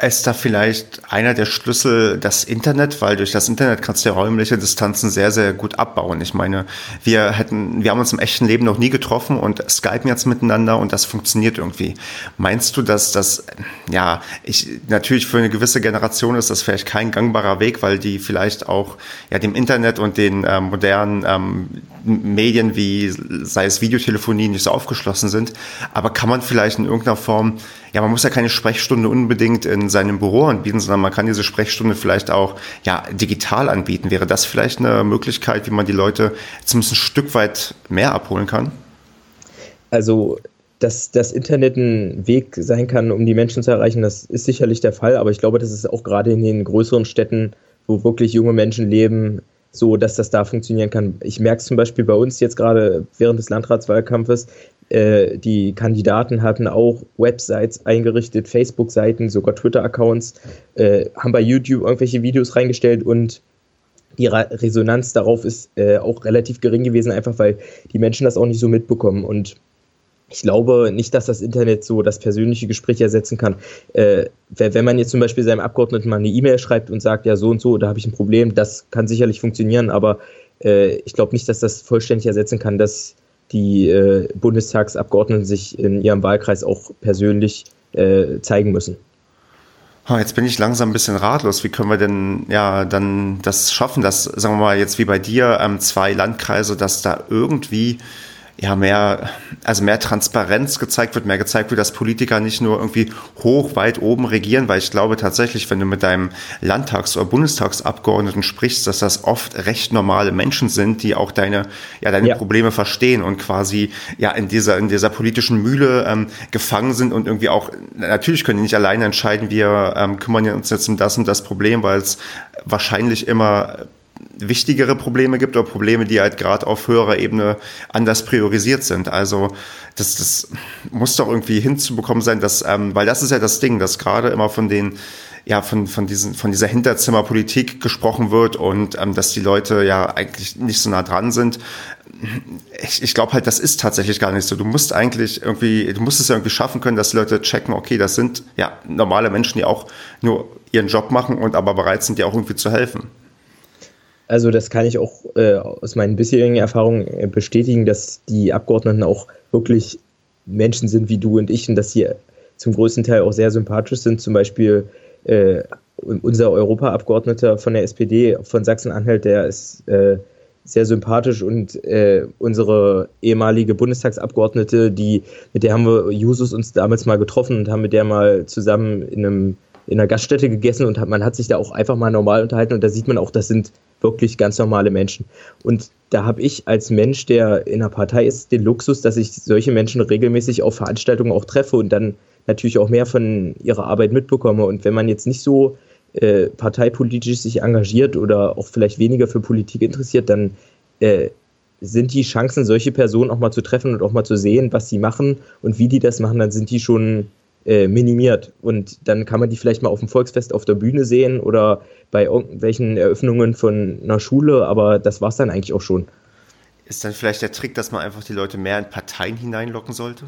ist da vielleicht einer der Schlüssel das Internet, weil durch das Internet kannst du ja räumliche Distanzen sehr, sehr gut abbauen. Ich meine, wir hätten, wir haben uns im echten Leben noch nie getroffen und skypen jetzt miteinander und das funktioniert irgendwie. Meinst du, dass das, ja, ich, natürlich für eine gewisse Generation ist das vielleicht kein gangbarer Weg, weil die vielleicht auch, ja, dem Internet und den äh, modernen ähm, Medien wie, sei es Videotelefonie, nicht so aufgeschlossen sind. Aber kann man vielleicht in irgendeiner Form, ja, man muss ja keine Sprechstunde unbedingt in seinem Büro anbieten, sondern man kann diese Sprechstunde vielleicht auch ja, digital anbieten. Wäre das vielleicht eine Möglichkeit, wie man die Leute zumindest ein Stück weit mehr abholen kann? Also dass das Internet ein Weg sein kann, um die Menschen zu erreichen, das ist sicherlich der Fall, aber ich glaube, das ist auch gerade in den größeren Städten, wo wirklich junge Menschen leben, so dass das da funktionieren kann. Ich merke es zum Beispiel bei uns jetzt gerade während des Landratswahlkampfes, äh, die Kandidaten hatten auch Websites eingerichtet, Facebook-Seiten, sogar Twitter-Accounts, äh, haben bei YouTube irgendwelche Videos reingestellt und die Resonanz darauf ist äh, auch relativ gering gewesen, einfach weil die Menschen das auch nicht so mitbekommen. Und ich glaube nicht, dass das Internet so das persönliche Gespräch ersetzen kann. Äh, wenn man jetzt zum Beispiel seinem Abgeordneten mal eine E-Mail schreibt und sagt, ja, so und so, da habe ich ein Problem, das kann sicherlich funktionieren, aber äh, ich glaube nicht, dass das vollständig ersetzen kann, dass die äh, Bundestagsabgeordneten sich in ihrem Wahlkreis auch persönlich äh, zeigen müssen. Jetzt bin ich langsam ein bisschen ratlos. Wie können wir denn ja dann das schaffen, dass, sagen wir mal, jetzt wie bei dir, ähm, zwei Landkreise, dass da irgendwie ja, mehr, also mehr Transparenz gezeigt wird, mehr gezeigt wird, dass Politiker nicht nur irgendwie hoch, weit oben regieren, weil ich glaube tatsächlich, wenn du mit deinem Landtags- oder Bundestagsabgeordneten sprichst, dass das oft recht normale Menschen sind, die auch deine, ja, deine ja. Probleme verstehen und quasi, ja, in dieser, in dieser politischen Mühle ähm, gefangen sind und irgendwie auch, natürlich können die nicht alleine entscheiden, wir ähm, kümmern uns jetzt um das und das Problem, weil es wahrscheinlich immer wichtigere Probleme gibt oder Probleme, die halt gerade auf höherer Ebene anders priorisiert sind. Also das, das muss doch irgendwie hinzubekommen sein, dass, ähm, weil das ist ja das Ding, dass gerade immer von den ja von von diesen von dieser Hinterzimmerpolitik gesprochen wird und ähm, dass die Leute ja eigentlich nicht so nah dran sind. Ich, ich glaube halt, das ist tatsächlich gar nicht so. Du musst eigentlich irgendwie, du musst es ja irgendwie schaffen können, dass die Leute checken, okay, das sind ja normale Menschen, die auch nur ihren Job machen und aber bereit sind, dir auch irgendwie zu helfen. Also das kann ich auch äh, aus meinen bisherigen Erfahrungen äh, bestätigen, dass die Abgeordneten auch wirklich Menschen sind wie du und ich und dass sie zum größten Teil auch sehr sympathisch sind. Zum Beispiel äh, unser Europaabgeordneter von der SPD von Sachsen-Anhalt, der ist äh, sehr sympathisch und äh, unsere ehemalige Bundestagsabgeordnete, die, mit der haben wir Jusus uns damals mal getroffen und haben mit der mal zusammen in einem in einer Gaststätte gegessen und hat, man hat sich da auch einfach mal normal unterhalten und da sieht man auch, das sind wirklich ganz normale Menschen. Und da habe ich als Mensch, der in einer Partei ist, den Luxus, dass ich solche Menschen regelmäßig auf Veranstaltungen auch treffe und dann natürlich auch mehr von ihrer Arbeit mitbekomme. Und wenn man jetzt nicht so äh, parteipolitisch sich engagiert oder auch vielleicht weniger für Politik interessiert, dann äh, sind die Chancen, solche Personen auch mal zu treffen und auch mal zu sehen, was sie machen und wie die das machen, dann sind die schon äh, minimiert. Und dann kann man die vielleicht mal auf dem Volksfest auf der Bühne sehen oder bei irgendwelchen Eröffnungen von einer Schule, aber das war es dann eigentlich auch schon. Ist dann vielleicht der Trick, dass man einfach die Leute mehr in Parteien hineinlocken sollte?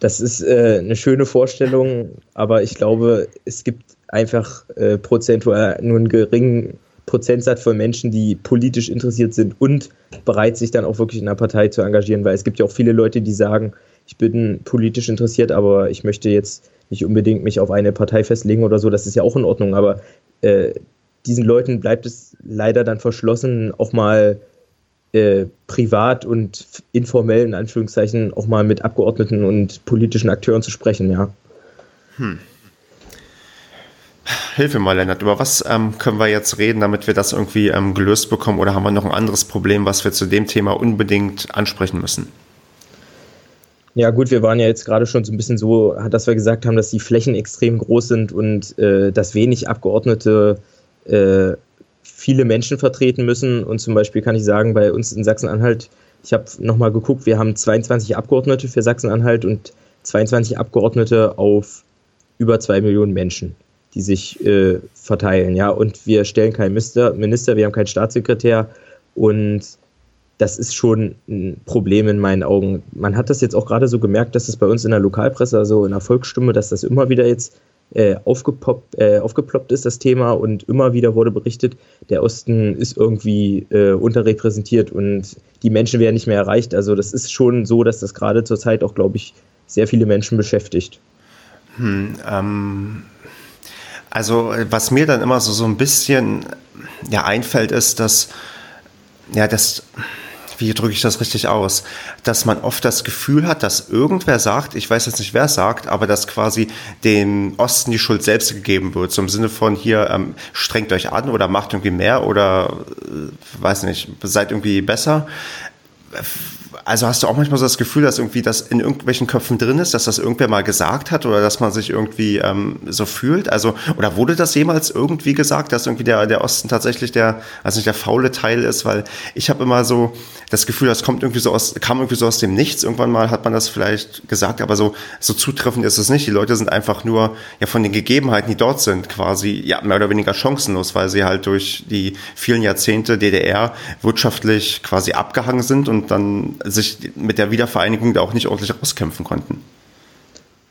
Das ist äh, eine schöne Vorstellung, aber ich glaube, es gibt einfach äh, prozentual nur einen geringen Prozentsatz von Menschen, die politisch interessiert sind und bereit, sich dann auch wirklich in einer Partei zu engagieren, weil es gibt ja auch viele Leute, die sagen, ich bin politisch interessiert, aber ich möchte jetzt nicht unbedingt mich auf eine Partei festlegen oder so, das ist ja auch in Ordnung, aber äh, diesen Leuten bleibt es leider dann verschlossen, auch mal äh, privat und informell in Anführungszeichen auch mal mit Abgeordneten und politischen Akteuren zu sprechen, ja. Hm. Hilfe mal, Lennart. Über was ähm, können wir jetzt reden, damit wir das irgendwie ähm, gelöst bekommen? Oder haben wir noch ein anderes Problem, was wir zu dem Thema unbedingt ansprechen müssen? Ja, gut, wir waren ja jetzt gerade schon so ein bisschen so, dass wir gesagt haben, dass die Flächen extrem groß sind und äh, dass wenig Abgeordnete äh, viele Menschen vertreten müssen. Und zum Beispiel kann ich sagen, bei uns in Sachsen-Anhalt, ich habe nochmal geguckt, wir haben 22 Abgeordnete für Sachsen-Anhalt und 22 Abgeordnete auf über zwei Millionen Menschen die sich äh, verteilen, ja. Und wir stellen keinen Minister, Minister, wir haben keinen Staatssekretär und das ist schon ein Problem in meinen Augen. Man hat das jetzt auch gerade so gemerkt, dass es bei uns in der Lokalpresse, also in der Volksstimme, dass das immer wieder jetzt äh, aufgepoppt, äh, aufgeploppt ist, das Thema, und immer wieder wurde berichtet, der Osten ist irgendwie äh, unterrepräsentiert und die Menschen werden nicht mehr erreicht. Also das ist schon so, dass das gerade zurzeit auch, glaube ich, sehr viele Menschen beschäftigt. Hm, ähm, also was mir dann immer so, so ein bisschen ja, einfällt, ist, dass, ja, das, wie drücke ich das richtig aus, dass man oft das Gefühl hat, dass irgendwer sagt, ich weiß jetzt nicht, wer sagt, aber dass quasi dem Osten die Schuld selbst gegeben wird, so im Sinne von hier, ähm, strengt euch an oder macht irgendwie mehr oder, äh, weiß nicht, seid irgendwie besser also hast du auch manchmal so das Gefühl, dass irgendwie das in irgendwelchen Köpfen drin ist, dass das irgendwer mal gesagt hat oder dass man sich irgendwie ähm, so fühlt? Also, oder wurde das jemals irgendwie gesagt, dass irgendwie der, der Osten tatsächlich der, also nicht der faule Teil ist? Weil ich habe immer so das Gefühl, das kommt irgendwie so aus, kam irgendwie so aus dem Nichts. Irgendwann mal hat man das vielleicht gesagt, aber so, so zutreffend ist es nicht. Die Leute sind einfach nur ja von den Gegebenheiten, die dort sind, quasi ja mehr oder weniger chancenlos, weil sie halt durch die vielen Jahrzehnte DDR wirtschaftlich quasi abgehangen sind und dann sich mit der Wiedervereinigung da auch nicht ordentlich auskämpfen konnten.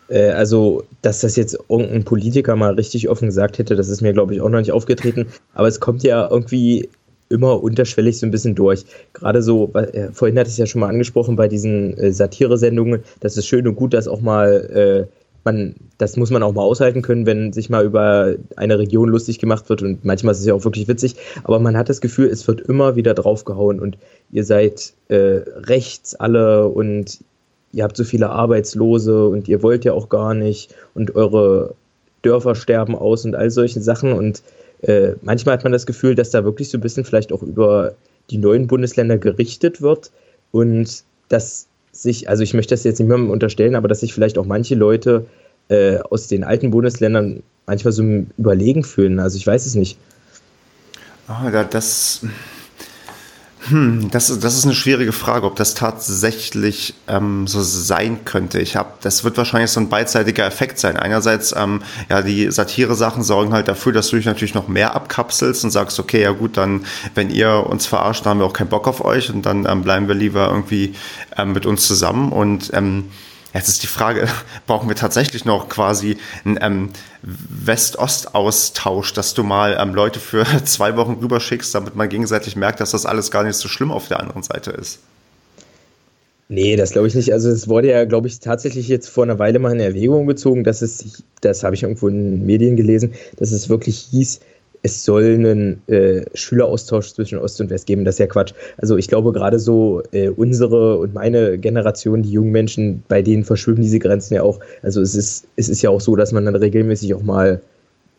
Äh, also, dass das jetzt irgendein Politiker mal richtig offen gesagt hätte, das ist mir, glaube ich, auch noch nicht aufgetreten. Aber es kommt ja irgendwie immer unterschwellig so ein bisschen durch. Gerade so, äh, vorhin hatte ich es ja schon mal angesprochen bei diesen äh, Satire-Sendungen, das ist schön und gut, dass auch mal äh, man, das muss man auch mal aushalten können, wenn sich mal über eine Region lustig gemacht wird. Und manchmal ist es ja auch wirklich witzig, aber man hat das Gefühl, es wird immer wieder draufgehauen. Und ihr seid äh, rechts alle und ihr habt so viele Arbeitslose und ihr wollt ja auch gar nicht. Und eure Dörfer sterben aus und all solche Sachen. Und äh, manchmal hat man das Gefühl, dass da wirklich so ein bisschen vielleicht auch über die neuen Bundesländer gerichtet wird. Und dass sich, also ich möchte das jetzt nicht mehr unterstellen, aber dass sich vielleicht auch manche Leute äh, aus den alten Bundesländern manchmal so überlegen fühlen. Also ich weiß es nicht. Oh, das, hm, das, das ist eine schwierige Frage, ob das tatsächlich ähm, so sein könnte. Ich habe, das wird wahrscheinlich so ein beidseitiger Effekt sein. Einerseits, ähm, ja, die Satire-Sachen sorgen halt dafür, dass du dich natürlich noch mehr abkapselst und sagst, okay, ja gut, dann, wenn ihr uns verarscht, dann haben wir auch keinen Bock auf euch und dann ähm, bleiben wir lieber irgendwie ähm, mit uns zusammen und ähm, Jetzt ist die Frage, *laughs* brauchen wir tatsächlich noch quasi einen ähm, West-Ost-Austausch, dass du mal ähm, Leute für *laughs* zwei Wochen rüberschickst, damit man gegenseitig merkt, dass das alles gar nicht so schlimm auf der anderen Seite ist? Nee, das glaube ich nicht. Also es wurde ja, glaube ich, tatsächlich jetzt vor einer Weile mal in Erwägung gezogen, dass es, das habe ich irgendwo in den Medien gelesen, dass es wirklich hieß, es soll einen äh, Schüleraustausch zwischen Ost und West geben. Das ist ja Quatsch. Also ich glaube gerade so äh, unsere und meine Generation, die jungen Menschen, bei denen verschwimmen diese Grenzen ja auch. Also es ist, es ist ja auch so, dass man dann regelmäßig auch mal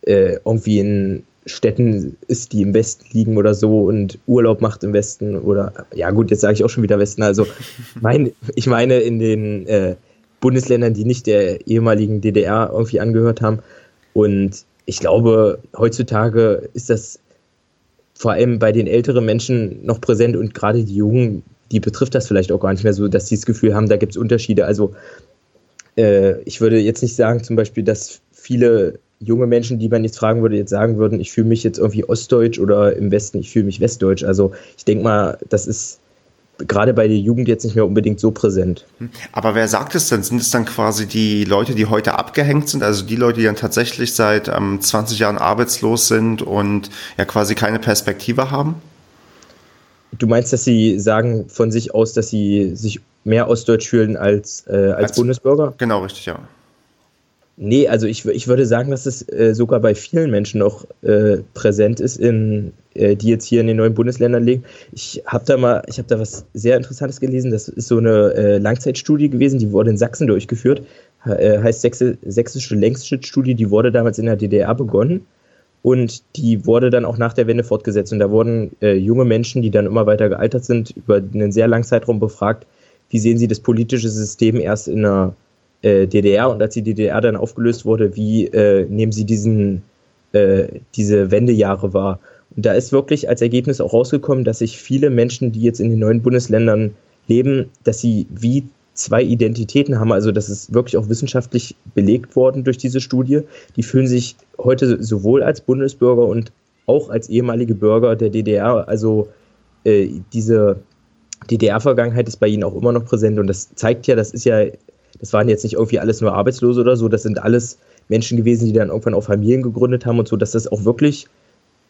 äh, irgendwie in Städten ist, die im Westen liegen oder so und Urlaub macht im Westen oder ja gut, jetzt sage ich auch schon wieder Westen. Also *laughs* mein, ich meine in den äh, Bundesländern, die nicht der ehemaligen DDR irgendwie angehört haben. Und ich glaube, heutzutage ist das vor allem bei den älteren Menschen noch präsent und gerade die Jungen, die betrifft das vielleicht auch gar nicht mehr so, dass sie das Gefühl haben, da gibt es Unterschiede. Also äh, ich würde jetzt nicht sagen zum Beispiel, dass viele junge Menschen, die man jetzt fragen würde, jetzt sagen würden, ich fühle mich jetzt irgendwie ostdeutsch oder im Westen, ich fühle mich westdeutsch. Also ich denke mal, das ist gerade bei der Jugend jetzt nicht mehr unbedingt so präsent. Aber wer sagt es denn? Sind es dann quasi die Leute, die heute abgehängt sind, also die Leute, die dann tatsächlich seit ähm, 20 Jahren arbeitslos sind und ja quasi keine Perspektive haben? Du meinst, dass sie sagen von sich aus, dass sie sich mehr ostdeutsch fühlen als, äh, als, als Bundesbürger? Genau, richtig, ja. Nee, also ich, ich würde sagen, dass es äh, sogar bei vielen Menschen noch äh, präsent ist, in, äh, die jetzt hier in den neuen Bundesländern leben. Ich habe da mal, ich habe da was sehr Interessantes gelesen. Das ist so eine äh, Langzeitstudie gewesen, die wurde in Sachsen durchgeführt. Äh, heißt Sächse, Sächsische Längsschnittstudie, die wurde damals in der DDR begonnen und die wurde dann auch nach der Wende fortgesetzt. Und da wurden äh, junge Menschen, die dann immer weiter gealtert sind, über einen sehr langen Zeitraum befragt, wie sehen sie das politische System erst in einer äh, DDR und als die DDR dann aufgelöst wurde, wie äh, nehmen Sie diesen, äh, diese Wendejahre wahr? Und da ist wirklich als Ergebnis auch rausgekommen, dass sich viele Menschen, die jetzt in den neuen Bundesländern leben, dass sie wie zwei Identitäten haben. Also das ist wirklich auch wissenschaftlich belegt worden durch diese Studie. Die fühlen sich heute sowohl als Bundesbürger und auch als ehemalige Bürger der DDR. Also äh, diese DDR-Vergangenheit ist bei ihnen auch immer noch präsent und das zeigt ja, das ist ja das waren jetzt nicht irgendwie alles nur Arbeitslose oder so, das sind alles Menschen gewesen, die dann irgendwann auch Familien gegründet haben und so, dass das auch wirklich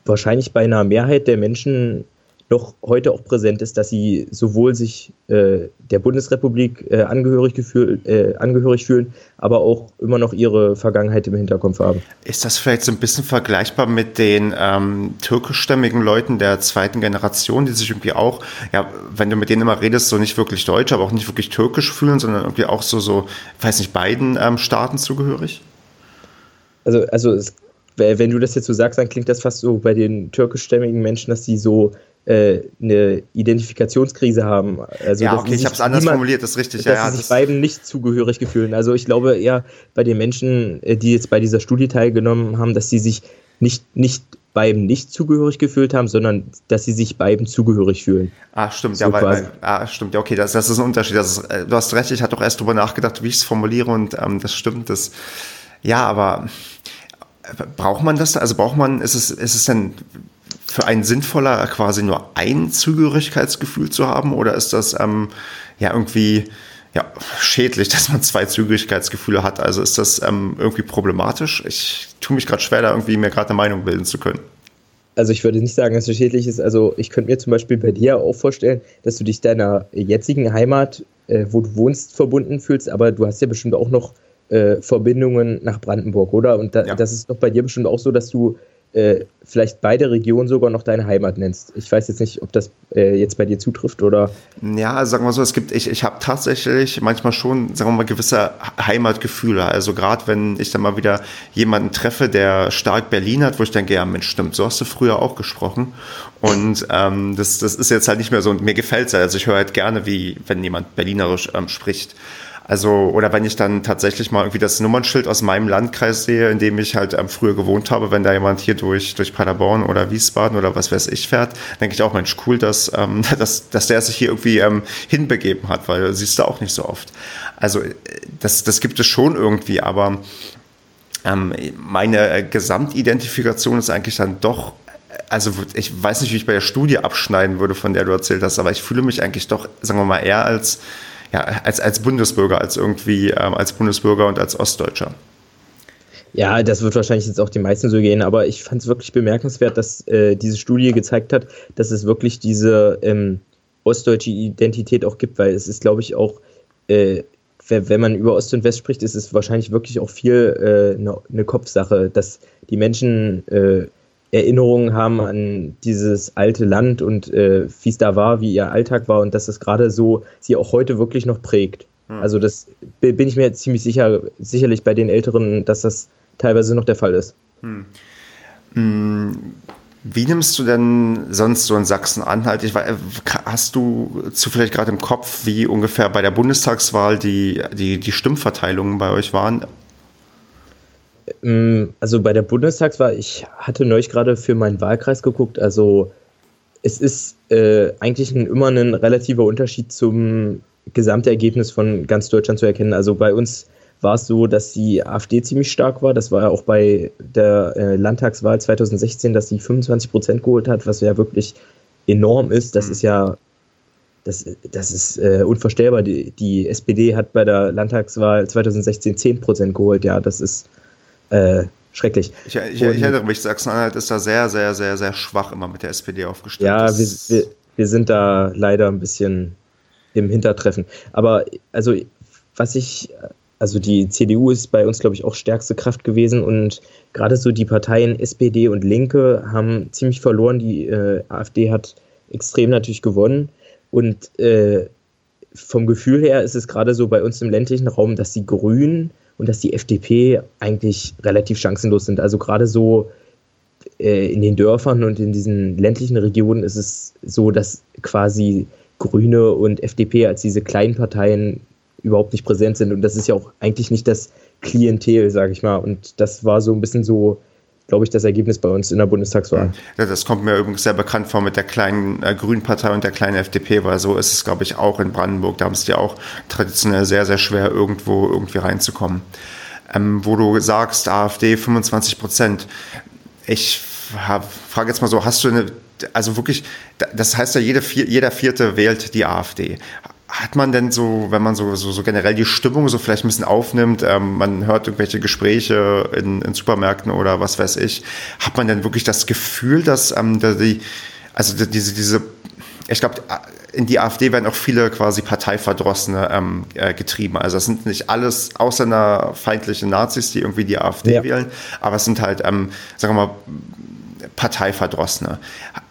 wahrscheinlich bei einer Mehrheit der Menschen noch heute auch präsent ist, dass sie sowohl sich äh, der Bundesrepublik äh, angehörig, gefühl, äh, angehörig fühlen, aber auch immer noch ihre Vergangenheit im Hinterkopf haben. Ist das vielleicht so ein bisschen vergleichbar mit den ähm, türkischstämmigen Leuten der zweiten Generation, die sich irgendwie auch, ja, wenn du mit denen immer redest, so nicht wirklich deutsch, aber auch nicht wirklich türkisch fühlen, sondern irgendwie auch so, so, weiß nicht, beiden ähm, Staaten zugehörig? Also, also es, wenn du das jetzt so sagst, dann klingt das fast so bei den türkischstämmigen Menschen, dass die so äh, eine Identifikationskrise haben. Also, ja, okay, ich habe es anders niemand, formuliert, das ist richtig. Dass ja, sie sich beiden nicht zugehörig gefühlen. Also ich glaube eher bei den Menschen, äh, die jetzt bei dieser Studie teilgenommen haben, dass sie sich nicht, nicht beiden nicht zugehörig gefühlt haben, sondern dass sie sich beiden zugehörig fühlen. Ah, stimmt, so ja, weil, weil, ah, stimmt, ja, okay, das, das ist ein Unterschied. Ist, äh, du hast recht, ich hatte auch erst drüber nachgedacht, wie ich es formuliere und ähm, das stimmt. Das, ja, aber braucht man das? Also braucht man, ist es, ist es denn für einen sinnvoller, quasi nur ein Zugehörigkeitsgefühl zu haben? Oder ist das ähm, ja irgendwie ja, schädlich, *laughs* dass man zwei Zugehörigkeitsgefühle hat? Also ist das ähm, irgendwie problematisch? Ich tue mich gerade schwer, da irgendwie mir gerade eine Meinung bilden zu können. Also ich würde nicht sagen, dass es schädlich ist. Also ich könnte mir zum Beispiel bei dir auch vorstellen, dass du dich deiner jetzigen Heimat, äh, wo du wohnst, verbunden fühlst, aber du hast ja bestimmt auch noch äh, Verbindungen nach Brandenburg, oder? Und da, ja. das ist doch bei dir bestimmt auch so, dass du äh, vielleicht beide Regionen sogar noch deine Heimat nennst. Ich weiß jetzt nicht, ob das äh, jetzt bei dir zutrifft oder. Ja, also sagen wir so, es gibt, ich, ich habe tatsächlich manchmal schon, sagen wir mal, gewisse Heimatgefühle. Also gerade wenn ich dann mal wieder jemanden treffe, der stark Berlin hat, wo ich denke, ja Mensch, stimmt, so hast du früher auch gesprochen. Und ähm, das, das ist jetzt halt nicht mehr so, und mir gefällt es halt. Also ich höre halt gerne, wie wenn jemand Berlinerisch ähm, spricht. Also, oder wenn ich dann tatsächlich mal irgendwie das Nummernschild aus meinem Landkreis sehe, in dem ich halt ähm, früher gewohnt habe, wenn da jemand hier durch, durch Paderborn oder Wiesbaden oder was weiß ich fährt, denke ich auch, Mensch, cool, dass, ähm, *laughs* dass, dass der sich hier irgendwie ähm, hinbegeben hat, weil siehst du auch nicht so oft. Also, äh, das, das gibt es schon irgendwie, aber ähm, meine äh, Gesamtidentifikation ist eigentlich dann doch also ich weiß nicht, wie ich bei der Studie abschneiden würde, von der du erzählt hast, aber ich fühle mich eigentlich doch, sagen wir mal, eher als ja, als, als Bundesbürger, als irgendwie ähm, als Bundesbürger und als Ostdeutscher. Ja, das wird wahrscheinlich jetzt auch die meisten so gehen, aber ich fand es wirklich bemerkenswert, dass äh, diese Studie gezeigt hat, dass es wirklich diese ähm, ostdeutsche Identität auch gibt, weil es ist, glaube ich, auch, äh, wenn man über Ost und West spricht, ist es wahrscheinlich wirklich auch viel äh, eine ne Kopfsache, dass die Menschen äh, Erinnerungen haben an dieses alte Land und äh, wie es da war, wie ihr Alltag war und dass es gerade so sie auch heute wirklich noch prägt. Hm. Also das bin ich mir ziemlich sicher, sicherlich bei den Älteren, dass das teilweise noch der Fall ist. Hm. hm. Wie nimmst du denn sonst so in Sachsen-Anhalt? Hast du zufällig gerade im Kopf, wie ungefähr bei der Bundestagswahl die, die, die Stimmverteilungen bei euch waren? Ähm, also bei der Bundestagswahl, ich hatte neulich gerade für meinen Wahlkreis geguckt, also es ist äh, eigentlich ein, immer ein relativer Unterschied zum Gesamtergebnis von ganz Deutschland zu erkennen. Also bei uns war es so, dass die AfD ziemlich stark war. Das war ja auch bei der äh, Landtagswahl 2016, dass sie 25 Prozent geholt hat, was ja wirklich enorm ist. Das mhm. ist ja, das, das ist äh, unvorstellbar. Die, die SPD hat bei der Landtagswahl 2016 10 Prozent geholt. Ja, das ist äh, schrecklich. Ich, ich, ich, erinnere mich, Sachsen-Anhalt ist da sehr, sehr, sehr, sehr schwach immer mit der SPD aufgestellt. Ja, wir, wir, wir sind da leider ein bisschen im Hintertreffen. Aber also, was ich, also die CDU ist bei uns, glaube ich, auch stärkste Kraft gewesen und gerade so die Parteien SPD und Linke haben ziemlich verloren. Die äh, AfD hat extrem natürlich gewonnen und äh, vom Gefühl her ist es gerade so bei uns im ländlichen Raum, dass die Grünen und dass die FDP eigentlich relativ chancenlos sind. Also gerade so äh, in den Dörfern und in diesen ländlichen Regionen ist es so, dass quasi Grüne und FDP als diese kleinen Parteien überhaupt nicht präsent sind. Und das ist ja auch eigentlich nicht das Klientel, sage ich mal. Und das war so ein bisschen so glaube ich, das Ergebnis bei uns in der Bundestagswahl. Ja, das kommt mir übrigens sehr bekannt vor mit der kleinen äh, Grünen Partei und der kleinen FDP, weil so ist es, glaube ich, auch in Brandenburg. Da haben es ja auch traditionell sehr, sehr schwer, irgendwo irgendwie reinzukommen. Ähm, wo du sagst, AfD 25 Prozent. Ich frage jetzt mal so, hast du eine, also wirklich, das heißt ja, jede, jeder Vierte wählt die AfD hat man denn so, wenn man so, so, so generell die Stimmung so vielleicht ein bisschen aufnimmt, ähm, man hört irgendwelche Gespräche in, in Supermärkten oder was weiß ich, hat man denn wirklich das Gefühl, dass ähm, die, also diese, diese, ich glaube, in die AfD werden auch viele quasi Parteiverdrossene ähm, äh, getrieben. Also es sind nicht alles ausländerfeindliche Nazis, die irgendwie die AfD ja. wählen, aber es sind halt, ähm, sagen wir mal, Parteiverdrossene.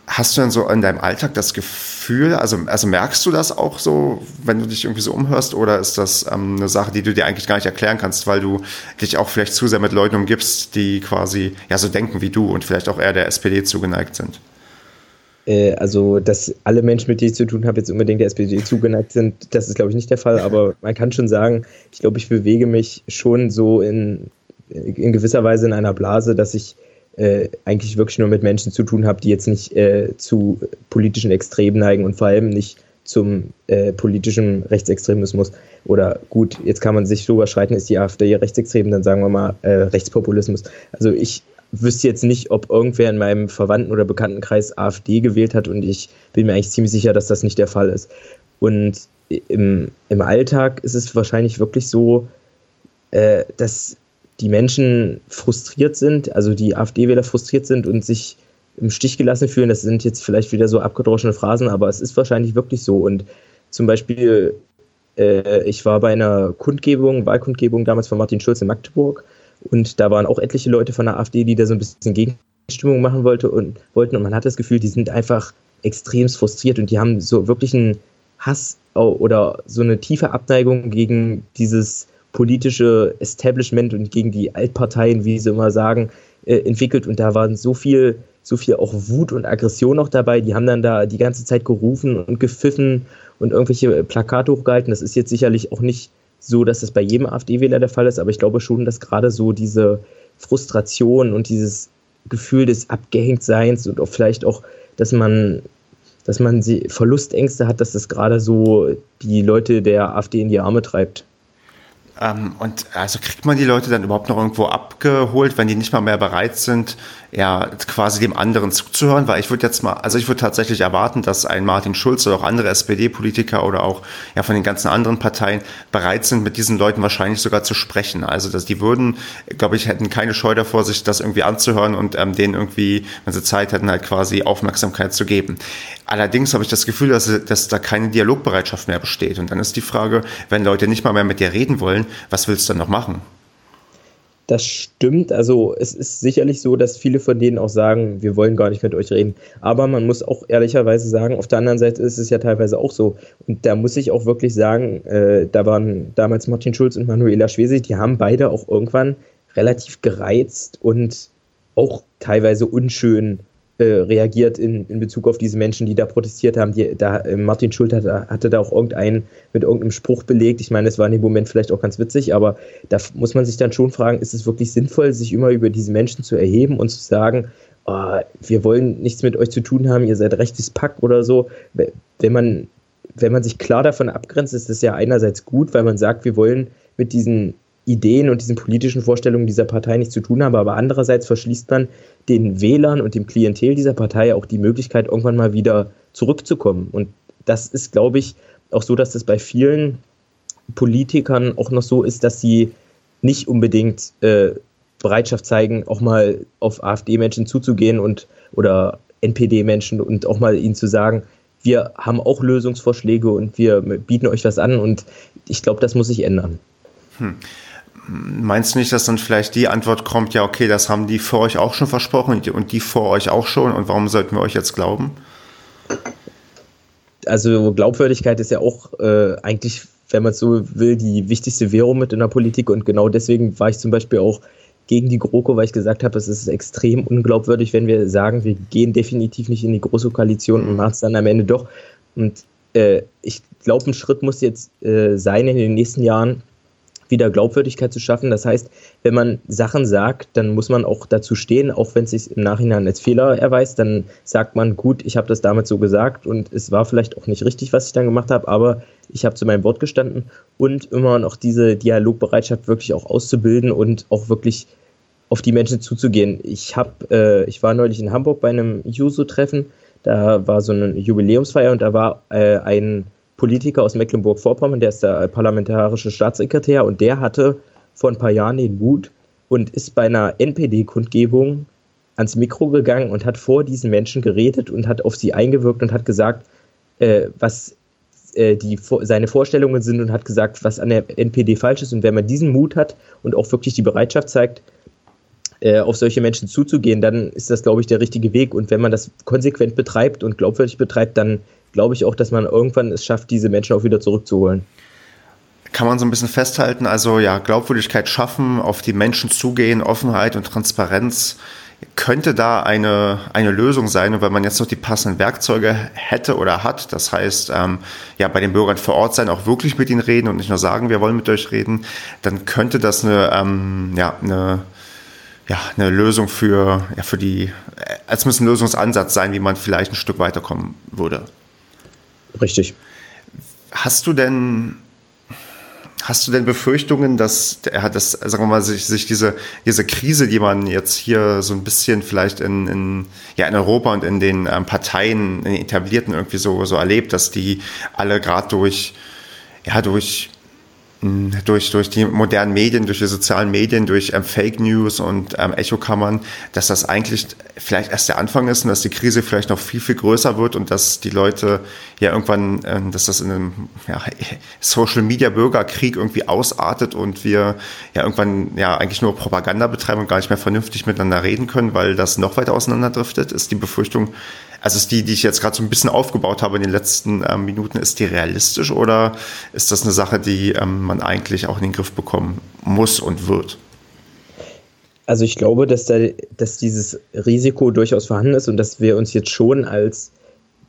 Hast du denn so in deinem Alltag das Gefühl, also, also merkst du das auch so, wenn du dich irgendwie so umhörst, oder ist das ähm, eine Sache, die du dir eigentlich gar nicht erklären kannst, weil du dich auch vielleicht zu sehr mit Leuten umgibst, die quasi ja so denken wie du und vielleicht auch eher der SPD zugeneigt sind? Äh, also, dass alle Menschen, mit denen ich zu tun habe, jetzt unbedingt der SPD zugeneigt sind, das ist, glaube ich, nicht der Fall. Aber *laughs* man kann schon sagen, ich glaube, ich bewege mich schon so in, in gewisser Weise in einer Blase, dass ich äh, eigentlich wirklich nur mit Menschen zu tun habe, die jetzt nicht äh, zu politischen Extremen neigen und vor allem nicht zum äh, politischen Rechtsextremismus. Oder gut, jetzt kann man sich so überschreiten, ist die AfD rechtsextrem, dann sagen wir mal äh, Rechtspopulismus. Also ich wüsste jetzt nicht, ob irgendwer in meinem Verwandten- oder Bekanntenkreis AfD gewählt hat und ich bin mir eigentlich ziemlich sicher, dass das nicht der Fall ist. Und im, im Alltag ist es wahrscheinlich wirklich so, äh, dass die Menschen frustriert sind, also die AfD-Wähler frustriert sind und sich im Stich gelassen fühlen. Das sind jetzt vielleicht wieder so abgedroschene Phrasen, aber es ist wahrscheinlich wirklich so. Und zum Beispiel, äh, ich war bei einer Kundgebung, Wahlkundgebung damals von Martin Schulz in Magdeburg und da waren auch etliche Leute von der AfD, die da so ein bisschen Gegenstimmung machen wollte und, wollten. Und man hat das Gefühl, die sind einfach extrem frustriert und die haben so wirklich einen Hass oder so eine tiefe Abneigung gegen dieses politische Establishment und gegen die Altparteien, wie sie immer sagen, äh, entwickelt. Und da waren so viel, so viel auch Wut und Aggression noch dabei. Die haben dann da die ganze Zeit gerufen und gepfiffen und irgendwelche Plakate hochgehalten. Das ist jetzt sicherlich auch nicht so, dass das bei jedem AfD-Wähler der Fall ist, aber ich glaube schon, dass gerade so diese Frustration und dieses Gefühl des Abgehängtseins und auch vielleicht auch, dass man dass man Verlustängste hat, dass das gerade so die Leute der AfD in die Arme treibt. Ähm, und also kriegt man die Leute dann überhaupt noch irgendwo abgeholt, wenn die nicht mal mehr bereit sind, ja, quasi dem anderen zuzuhören? Weil ich würde jetzt mal, also ich würde tatsächlich erwarten, dass ein Martin Schulz oder auch andere SPD-Politiker oder auch ja von den ganzen anderen Parteien bereit sind, mit diesen Leuten wahrscheinlich sogar zu sprechen. Also dass die würden, glaube ich, hätten keine Scheu davor, sich das irgendwie anzuhören und ähm, denen irgendwie, wenn sie Zeit hätten, halt quasi Aufmerksamkeit zu geben. Allerdings habe ich das Gefühl, dass, dass da keine Dialogbereitschaft mehr besteht. Und dann ist die Frage, wenn Leute nicht mal mehr mit dir reden wollen, was willst du dann noch machen? Das stimmt. Also es ist sicherlich so, dass viele von denen auch sagen, wir wollen gar nicht mit euch reden. Aber man muss auch ehrlicherweise sagen, auf der anderen Seite ist es ja teilweise auch so. Und da muss ich auch wirklich sagen, äh, da waren damals Martin Schulz und Manuela Schwesig, die haben beide auch irgendwann relativ gereizt und auch teilweise unschön äh, reagiert in, in Bezug auf diese Menschen, die da protestiert haben. Die, da, äh, Martin Schulz hatte, hatte da auch irgendeinen mit irgendeinem Spruch belegt. Ich meine, es war in dem Moment vielleicht auch ganz witzig, aber da muss man sich dann schon fragen, ist es wirklich sinnvoll, sich immer über diese Menschen zu erheben und zu sagen, oh, wir wollen nichts mit euch zu tun haben, ihr seid rechtes Pack oder so. Wenn man, wenn man sich klar davon abgrenzt, ist das ja einerseits gut, weil man sagt, wir wollen mit diesen Ideen und diesen politischen Vorstellungen dieser Partei nichts zu tun haben, aber andererseits verschließt man den Wählern und dem Klientel dieser Partei auch die Möglichkeit, irgendwann mal wieder zurückzukommen. Und das ist, glaube ich, auch so, dass das bei vielen Politikern auch noch so ist, dass sie nicht unbedingt äh, Bereitschaft zeigen, auch mal auf AfD-Menschen zuzugehen und oder NPD-Menschen und auch mal ihnen zu sagen, wir haben auch Lösungsvorschläge und wir bieten euch was an und ich glaube, das muss sich ändern. Hm. Meinst du nicht, dass dann vielleicht die Antwort kommt, ja, okay, das haben die vor euch auch schon versprochen und die vor euch auch schon und warum sollten wir euch jetzt glauben? Also Glaubwürdigkeit ist ja auch äh, eigentlich, wenn man so will, die wichtigste Währung mit in der Politik und genau deswegen war ich zum Beispiel auch gegen die GroKo, weil ich gesagt habe, es ist extrem unglaubwürdig, wenn wir sagen, wir gehen definitiv nicht in die große Koalition und machen es dann am Ende doch. Und äh, ich glaube, ein Schritt muss jetzt äh, sein in den nächsten Jahren, wieder Glaubwürdigkeit zu schaffen. Das heißt, wenn man Sachen sagt, dann muss man auch dazu stehen, auch wenn es sich im Nachhinein als Fehler erweist, dann sagt man, gut, ich habe das damals so gesagt und es war vielleicht auch nicht richtig, was ich dann gemacht habe, aber ich habe zu meinem Wort gestanden und immer noch diese Dialogbereitschaft wirklich auch auszubilden und auch wirklich auf die Menschen zuzugehen. Ich habe, äh, ich war neulich in Hamburg bei einem Juso-Treffen, da war so eine Jubiläumsfeier und da war äh, ein Politiker aus Mecklenburg-Vorpommern, der ist der parlamentarische Staatssekretär und der hatte vor ein paar Jahren den Mut und ist bei einer NPD-Kundgebung ans Mikro gegangen und hat vor diesen Menschen geredet und hat auf sie eingewirkt und hat gesagt, äh, was äh, die, seine Vorstellungen sind und hat gesagt, was an der NPD falsch ist. Und wenn man diesen Mut hat und auch wirklich die Bereitschaft zeigt, äh, auf solche Menschen zuzugehen, dann ist das, glaube ich, der richtige Weg. Und wenn man das konsequent betreibt und glaubwürdig betreibt, dann glaube ich auch, dass man irgendwann es schafft, diese Menschen auch wieder zurückzuholen. Kann man so ein bisschen festhalten, also ja, Glaubwürdigkeit schaffen, auf die Menschen zugehen, Offenheit und Transparenz. Könnte da eine, eine Lösung sein, und wenn man jetzt noch die passenden Werkzeuge hätte oder hat, das heißt, ähm, ja, bei den Bürgern vor Ort sein, auch wirklich mit ihnen reden und nicht nur sagen, wir wollen mit euch reden, dann könnte das eine, ähm, ja, eine, ja, eine Lösung für, ja, für die, als müsste ein Lösungsansatz sein, wie man vielleicht ein Stück weiterkommen würde. Richtig. Hast du denn Hast du denn Befürchtungen, dass er das, sagen wir mal, sich, sich diese, diese Krise, die man jetzt hier so ein bisschen vielleicht in, in, ja, in Europa und in den ähm, Parteien, in den etablierten irgendwie so, so erlebt, dass die alle gerade durch, ja, durch durch, durch die modernen Medien, durch die sozialen Medien, durch ähm, Fake News und ähm, Echokammern, dass das eigentlich vielleicht erst der Anfang ist und dass die Krise vielleicht noch viel, viel größer wird und dass die Leute ja irgendwann, ähm, dass das in einem ja, *laughs* Social Media Bürgerkrieg irgendwie ausartet und wir ja irgendwann ja eigentlich nur Propaganda betreiben und gar nicht mehr vernünftig miteinander reden können, weil das noch weiter auseinanderdriftet, ist die Befürchtung, also ist die, die ich jetzt gerade so ein bisschen aufgebaut habe in den letzten ähm, Minuten, ist die realistisch oder ist das eine Sache, die ähm, man eigentlich auch in den Griff bekommen muss und wird? Also ich glaube, dass, da, dass dieses Risiko durchaus vorhanden ist und dass wir uns jetzt schon als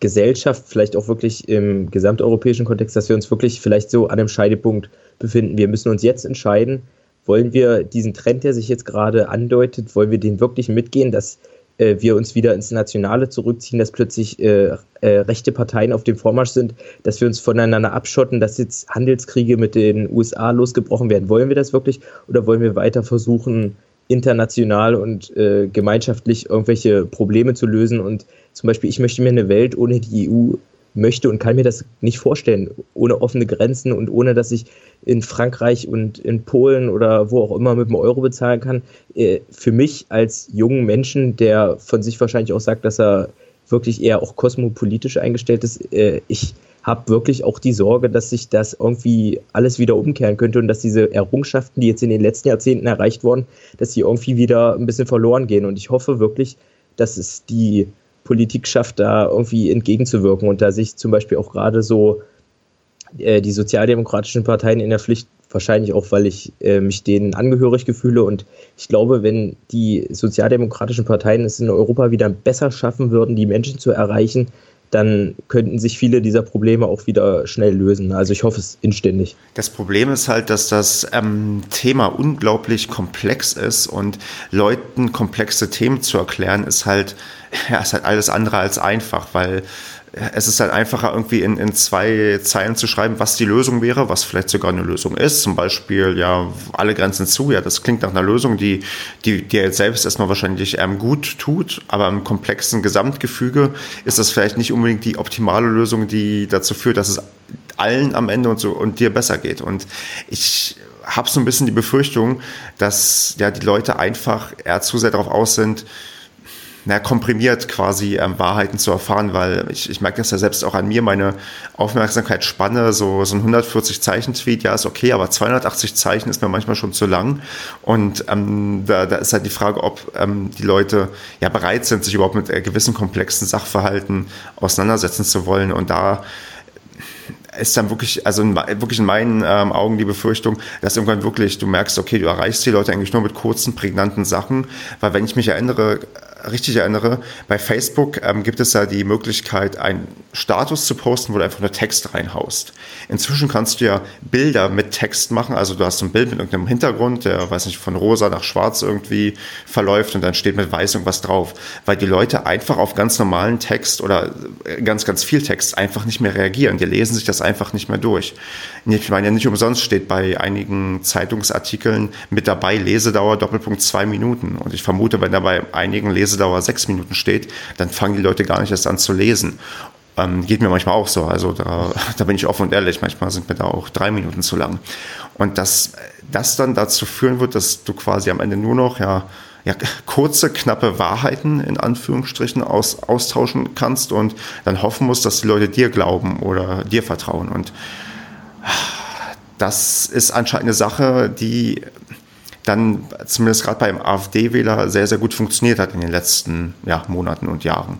Gesellschaft, vielleicht auch wirklich im gesamteuropäischen Kontext, dass wir uns wirklich vielleicht so an einem Scheidepunkt befinden. Wir müssen uns jetzt entscheiden, wollen wir diesen Trend, der sich jetzt gerade andeutet, wollen wir den wirklich mitgehen, dass äh, wir uns wieder ins Nationale zurückziehen, dass plötzlich äh, äh, rechte Parteien auf dem Vormarsch sind, dass wir uns voneinander abschotten, dass jetzt Handelskriege mit den USA losgebrochen werden. Wollen wir das wirklich oder wollen wir weiter versuchen, international und äh, gemeinschaftlich irgendwelche Probleme zu lösen? Und zum Beispiel, ich möchte mir eine Welt ohne die EU möchte und kann mir das nicht vorstellen, ohne offene Grenzen und ohne, dass ich in Frankreich und in Polen oder wo auch immer mit dem Euro bezahlen kann. Äh, für mich als jungen Menschen, der von sich wahrscheinlich auch sagt, dass er wirklich eher auch kosmopolitisch eingestellt ist, äh, ich habe wirklich auch die Sorge, dass sich das irgendwie alles wieder umkehren könnte und dass diese Errungenschaften, die jetzt in den letzten Jahrzehnten erreicht wurden, dass die irgendwie wieder ein bisschen verloren gehen. Und ich hoffe wirklich, dass es die Politik schafft, da irgendwie entgegenzuwirken und da sich zum Beispiel auch gerade so äh, die sozialdemokratischen Parteien in der Pflicht, wahrscheinlich auch, weil ich äh, mich denen angehörig gefühle und ich glaube, wenn die sozialdemokratischen Parteien es in Europa wieder besser schaffen würden, die Menschen zu erreichen, dann könnten sich viele dieser Probleme auch wieder schnell lösen. Also ich hoffe es inständig. Das Problem ist halt, dass das ähm, Thema unglaublich komplex ist und Leuten komplexe Themen zu erklären, ist halt, ja, ist halt alles andere als einfach, weil es ist halt einfacher, irgendwie in, in zwei Zeilen zu schreiben, was die Lösung wäre, was vielleicht sogar eine Lösung ist. Zum Beispiel, ja, alle Grenzen zu. Ja, das klingt nach einer Lösung, die, die, die jetzt selbst erstmal wahrscheinlich ähm, gut tut, aber im komplexen Gesamtgefüge ist das vielleicht nicht unbedingt die optimale Lösung, die dazu führt, dass es allen am Ende und so und dir besser geht. Und ich habe so ein bisschen die Befürchtung, dass ja die Leute einfach eher zu sehr darauf aus sind, na, komprimiert quasi ähm, Wahrheiten zu erfahren, weil ich, ich merke das ja selbst auch an mir, meine Aufmerksamkeitsspanne, so, so ein 140-Zeichen-Tweet, ja, ist okay, aber 280 Zeichen ist mir manchmal schon zu lang. Und ähm, da, da ist halt die Frage, ob ähm, die Leute ja bereit sind, sich überhaupt mit äh, gewissen komplexen Sachverhalten auseinandersetzen zu wollen. Und da ist dann wirklich, also in, wirklich in meinen ähm, Augen die Befürchtung, dass irgendwann wirklich du merkst, okay, du erreichst die Leute eigentlich nur mit kurzen, prägnanten Sachen, weil wenn ich mich erinnere, richtig erinnere, bei Facebook ähm, gibt es ja die Möglichkeit, einen Status zu posten, wo du einfach nur Text reinhaust. Inzwischen kannst du ja Bilder mit Text machen, also du hast ein Bild mit irgendeinem Hintergrund, der, weiß nicht, von rosa nach schwarz irgendwie verläuft und dann steht mit weiß irgendwas drauf, weil die Leute einfach auf ganz normalen Text oder äh, ganz, ganz viel Text einfach nicht mehr reagieren. Die lesen sich das einfach nicht mehr durch. Ich meine, nicht umsonst steht bei einigen Zeitungsartikeln mit dabei Lesedauer Doppelpunkt zwei Minuten und ich vermute, wenn da bei einigen Lesedauer Lesedauer sechs Minuten steht, dann fangen die Leute gar nicht erst an zu lesen. Ähm, geht mir manchmal auch so. Also da, *laughs* da bin ich offen und ehrlich. Manchmal sind mir da auch drei Minuten zu lang. Und dass das dann dazu führen wird, dass du quasi am Ende nur noch ja, ja, kurze, knappe Wahrheiten in Anführungsstrichen aus, austauschen kannst und dann hoffen musst, dass die Leute dir glauben oder dir vertrauen. Und das ist anscheinend eine Sache, die dann zumindest gerade beim AfD-Wähler sehr, sehr gut funktioniert hat in den letzten ja, Monaten und Jahren.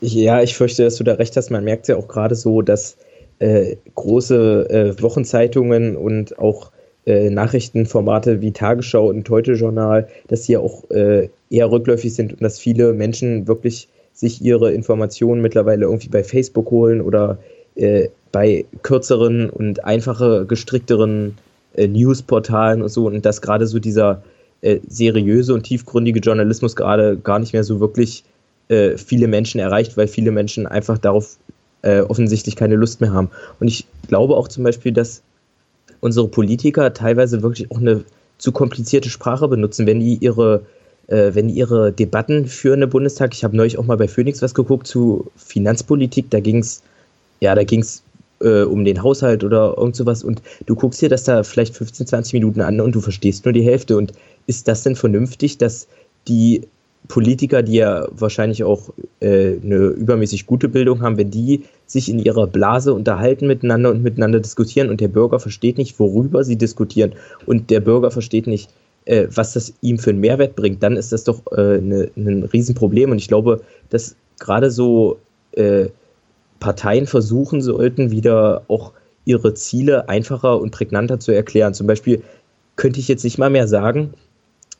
Ja, ich fürchte, dass du da recht hast. Man merkt ja auch gerade so, dass äh, große äh, Wochenzeitungen und auch äh, Nachrichtenformate wie Tagesschau und Heute-Journal, dass die ja auch äh, eher rückläufig sind und dass viele Menschen wirklich sich ihre Informationen mittlerweile irgendwie bei Facebook holen oder äh, bei kürzeren und einfacher gestrickteren äh, Newsportalen und so und dass gerade so dieser äh, seriöse und tiefgründige Journalismus gerade gar nicht mehr so wirklich äh, viele Menschen erreicht, weil viele Menschen einfach darauf äh, offensichtlich keine Lust mehr haben. Und ich glaube auch zum Beispiel, dass unsere Politiker teilweise wirklich auch eine zu komplizierte Sprache benutzen, wenn die ihre äh, wenn die ihre Debatten führen im Bundestag. Ich habe neulich auch mal bei Phoenix was geguckt zu Finanzpolitik. Da ging es ja, da ging es äh, um den Haushalt oder irgend sowas und du guckst dir das da vielleicht 15, 20 Minuten an und du verstehst nur die Hälfte. Und ist das denn vernünftig, dass die Politiker, die ja wahrscheinlich auch äh, eine übermäßig gute Bildung haben, wenn die sich in ihrer Blase unterhalten miteinander und miteinander diskutieren und der Bürger versteht nicht, worüber sie diskutieren und der Bürger versteht nicht, äh, was das ihm für einen Mehrwert bringt, dann ist das doch äh, ne, ein Riesenproblem. Und ich glaube, dass gerade so äh, Parteien versuchen sollten, wieder auch ihre Ziele einfacher und prägnanter zu erklären. Zum Beispiel könnte ich jetzt nicht mal mehr sagen,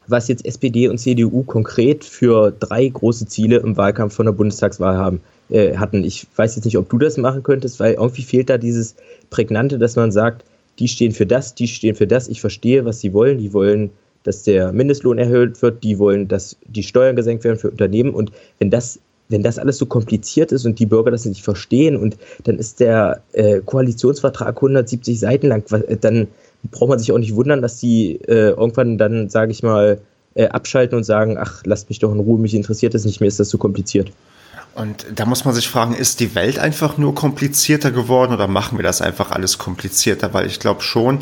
was jetzt SPD und CDU konkret für drei große Ziele im Wahlkampf von der Bundestagswahl haben, äh, hatten. Ich weiß jetzt nicht, ob du das machen könntest, weil irgendwie fehlt da dieses Prägnante, dass man sagt, die stehen für das, die stehen für das, ich verstehe, was sie wollen, die wollen dass der Mindestlohn erhöht wird, die wollen, dass die Steuern gesenkt werden für Unternehmen. Und wenn das, wenn das alles so kompliziert ist und die Bürger das nicht verstehen und dann ist der äh, Koalitionsvertrag 170 Seiten lang, dann braucht man sich auch nicht wundern, dass die äh, irgendwann dann, sage ich mal, äh, abschalten und sagen, ach, lasst mich doch in Ruhe, mich interessiert das nicht mehr, ist das zu kompliziert. Und da muss man sich fragen, ist die Welt einfach nur komplizierter geworden oder machen wir das einfach alles komplizierter? Weil ich glaube schon,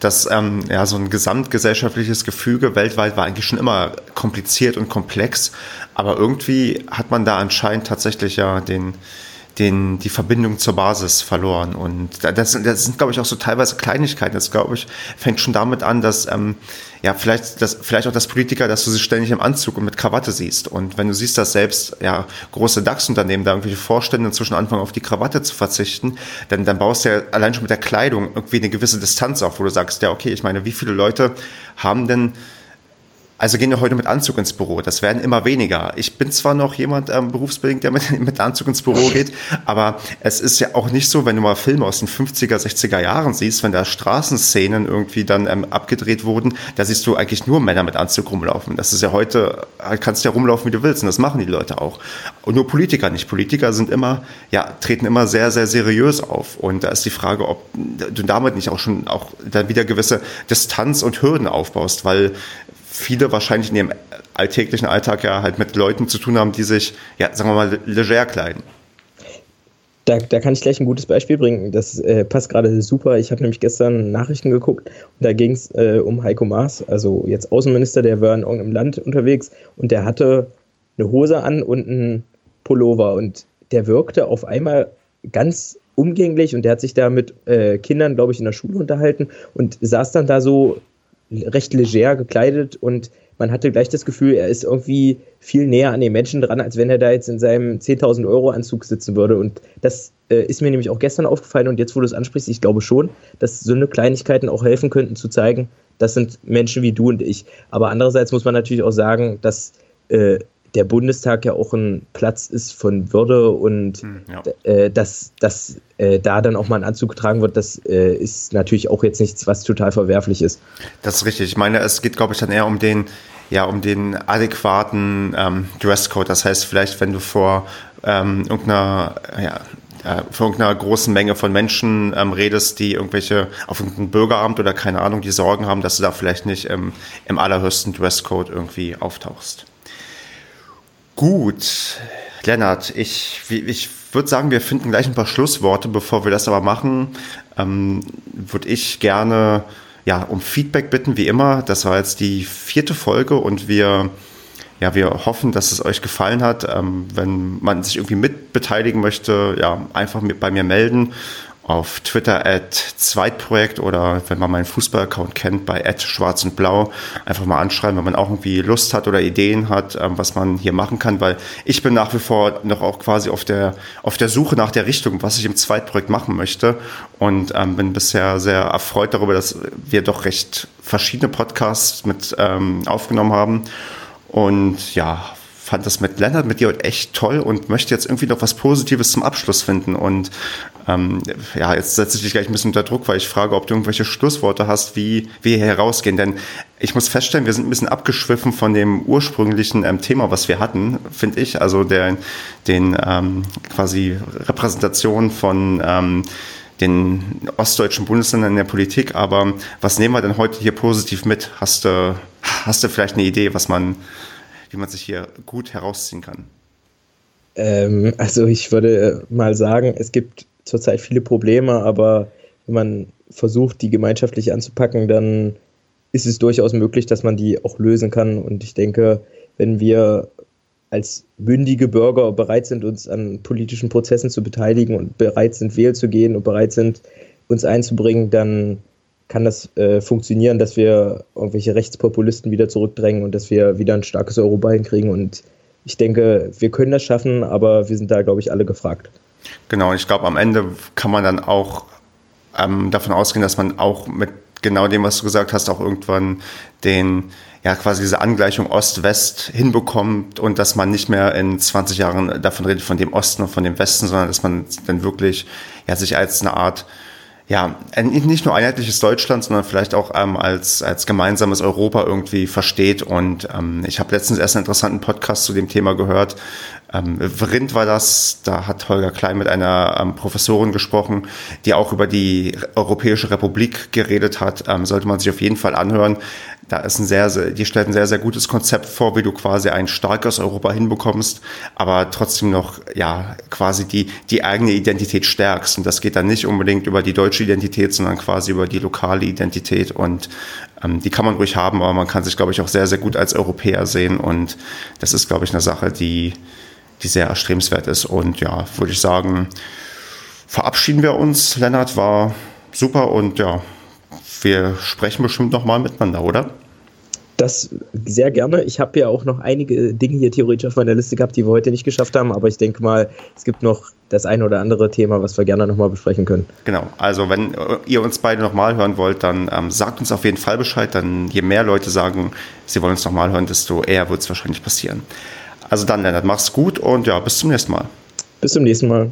dass ähm, ja, so ein gesamtgesellschaftliches Gefüge weltweit war eigentlich schon immer kompliziert und komplex. Aber irgendwie hat man da anscheinend tatsächlich ja den, den, die Verbindung zur Basis verloren. Und das, das sind, glaube ich, auch so teilweise Kleinigkeiten. Das, glaube ich, fängt schon damit an, dass, ähm, ja, vielleicht, das, vielleicht auch das Politiker, dass du sie ständig im Anzug und mit Krawatte siehst. Und wenn du siehst, dass selbst, ja, große DAX-Unternehmen da irgendwelche Vorstände inzwischen anfangen, auf die Krawatte zu verzichten, dann, dann baust du ja allein schon mit der Kleidung irgendwie eine gewisse Distanz auf, wo du sagst, ja, okay, ich meine, wie viele Leute haben denn also gehen wir heute mit Anzug ins Büro. Das werden immer weniger. Ich bin zwar noch jemand ähm, berufsbedingt, der mit, *laughs* mit Anzug ins Büro geht, aber es ist ja auch nicht so, wenn du mal Filme aus den 50er, 60er Jahren siehst, wenn da Straßenszenen irgendwie dann ähm, abgedreht wurden, da siehst du eigentlich nur Männer mit Anzug rumlaufen. Das ist ja heute, äh, kannst ja rumlaufen, wie du willst, und das machen die Leute auch. Und nur Politiker nicht. Politiker sind immer, ja, treten immer sehr, sehr seriös auf. Und da ist die Frage, ob du damit nicht auch schon auch dann wieder gewisse Distanz und Hürden aufbaust, weil viele wahrscheinlich in ihrem alltäglichen Alltag ja halt mit Leuten zu tun haben, die sich, ja, sagen wir mal, leger kleiden. Da, da kann ich gleich ein gutes Beispiel bringen. Das äh, passt gerade super. Ich habe nämlich gestern Nachrichten geguckt und da ging es äh, um Heiko Maas, also jetzt Außenminister, der war in irgendeinem Land unterwegs und der hatte eine Hose an und einen Pullover und der wirkte auf einmal ganz umgänglich und der hat sich da mit äh, Kindern, glaube ich, in der Schule unterhalten und saß dann da so recht leger gekleidet und man hatte gleich das Gefühl, er ist irgendwie viel näher an den Menschen dran, als wenn er da jetzt in seinem 10.000 Euro Anzug sitzen würde. Und das äh, ist mir nämlich auch gestern aufgefallen und jetzt, wo du es ansprichst, ich glaube schon, dass so eine Kleinigkeiten auch helfen könnten zu zeigen, das sind Menschen wie du und ich. Aber andererseits muss man natürlich auch sagen, dass äh, der Bundestag ja auch ein Platz ist von Würde und hm, ja. äh, dass, dass äh, da dann auch mal ein Anzug getragen wird, das äh, ist natürlich auch jetzt nichts, was total verwerflich ist. Das ist richtig. Ich meine, es geht, glaube ich, dann eher um den, ja, um den adäquaten ähm, Dresscode. Das heißt, vielleicht, wenn du vor ähm, irgendeiner, ja, vor irgendeiner großen Menge von Menschen ähm, redest, die irgendwelche auf irgendein Bürgeramt oder keine Ahnung, die Sorgen haben, dass du da vielleicht nicht im, im allerhöchsten Dresscode irgendwie auftauchst. Gut, Lennart, ich, ich würde sagen, wir finden gleich ein paar Schlussworte. Bevor wir das aber machen, ähm, würde ich gerne ja, um Feedback bitten, wie immer. Das war jetzt die vierte Folge und wir, ja, wir hoffen, dass es euch gefallen hat. Ähm, wenn man sich irgendwie mitbeteiligen möchte, ja, einfach bei mir melden auf Twitter at Zweitprojekt oder wenn man meinen Fußball-Account kennt, bei at schwarz und blau, einfach mal anschreiben, wenn man auch irgendwie Lust hat oder Ideen hat, ähm, was man hier machen kann, weil ich bin nach wie vor noch auch quasi auf der, auf der Suche nach der Richtung, was ich im Zweitprojekt machen möchte. Und ähm, bin bisher sehr erfreut darüber, dass wir doch recht verschiedene Podcasts mit ähm, aufgenommen haben. Und ja, fand das mit Lennart, mit dir heute echt toll und möchte jetzt irgendwie noch was Positives zum Abschluss finden. Und ähm, ja, jetzt setze ich dich gleich ein bisschen unter Druck, weil ich frage, ob du irgendwelche Schlussworte hast, wie wir hier herausgehen. Denn ich muss feststellen, wir sind ein bisschen abgeschwiffen von dem ursprünglichen ähm, Thema, was wir hatten, finde ich. Also der, den ähm, quasi Repräsentation von ähm, den ostdeutschen Bundesländern in der Politik. Aber was nehmen wir denn heute hier positiv mit? Hast du, hast du vielleicht eine Idee, was man wie man sich hier gut herausziehen kann? Ähm, also ich würde mal sagen, es gibt zurzeit viele Probleme, aber wenn man versucht, die gemeinschaftlich anzupacken, dann ist es durchaus möglich, dass man die auch lösen kann. Und ich denke, wenn wir als mündige Bürger bereit sind, uns an politischen Prozessen zu beteiligen und bereit sind, wählen zu gehen und bereit sind, uns einzubringen, dann kann das äh, funktionieren, dass wir irgendwelche Rechtspopulisten wieder zurückdrängen und dass wir wieder ein starkes Europa hinkriegen. Und ich denke, wir können das schaffen, aber wir sind da, glaube ich, alle gefragt. Genau, und ich glaube, am Ende kann man dann auch ähm, davon ausgehen, dass man auch mit genau dem, was du gesagt hast, auch irgendwann den, ja, quasi diese Angleichung Ost-West hinbekommt und dass man nicht mehr in 20 Jahren davon redet, von dem Osten und von dem Westen, sondern dass man dann wirklich, ja, sich als eine Art ja, nicht nur einheitliches Deutschland, sondern vielleicht auch ähm, als, als gemeinsames Europa irgendwie versteht. Und ähm, ich habe letztens erst einen interessanten Podcast zu dem Thema gehört. Ähm, Vrind war das, da hat Holger Klein mit einer ähm, Professorin gesprochen, die auch über die Europäische Republik geredet hat. Ähm, sollte man sich auf jeden Fall anhören. Da ist ein sehr, sehr, die stellt ein sehr, sehr gutes Konzept vor, wie du quasi ein starkes Europa hinbekommst, aber trotzdem noch, ja, quasi die, die eigene Identität stärkst. Und das geht dann nicht unbedingt über die deutsche Identität, sondern quasi über die lokale Identität. Und ähm, die kann man ruhig haben, aber man kann sich, glaube ich, auch sehr, sehr gut als Europäer sehen. Und das ist, glaube ich, eine Sache, die, die sehr erstrebenswert ist. Und ja, würde ich sagen, verabschieden wir uns. Lennart war super und ja, wir sprechen bestimmt nochmal miteinander, oder? Das sehr gerne. Ich habe ja auch noch einige Dinge hier theoretisch auf meiner Liste gehabt, die wir heute nicht geschafft haben, aber ich denke mal, es gibt noch das eine oder andere Thema, was wir gerne nochmal besprechen können. Genau, also wenn ihr uns beide nochmal hören wollt, dann ähm, sagt uns auf jeden Fall Bescheid, dann je mehr Leute sagen, sie wollen uns nochmal hören, desto eher wird es wahrscheinlich passieren. Also dann, Lennart, mach's gut und ja, bis zum nächsten Mal. Bis zum nächsten Mal.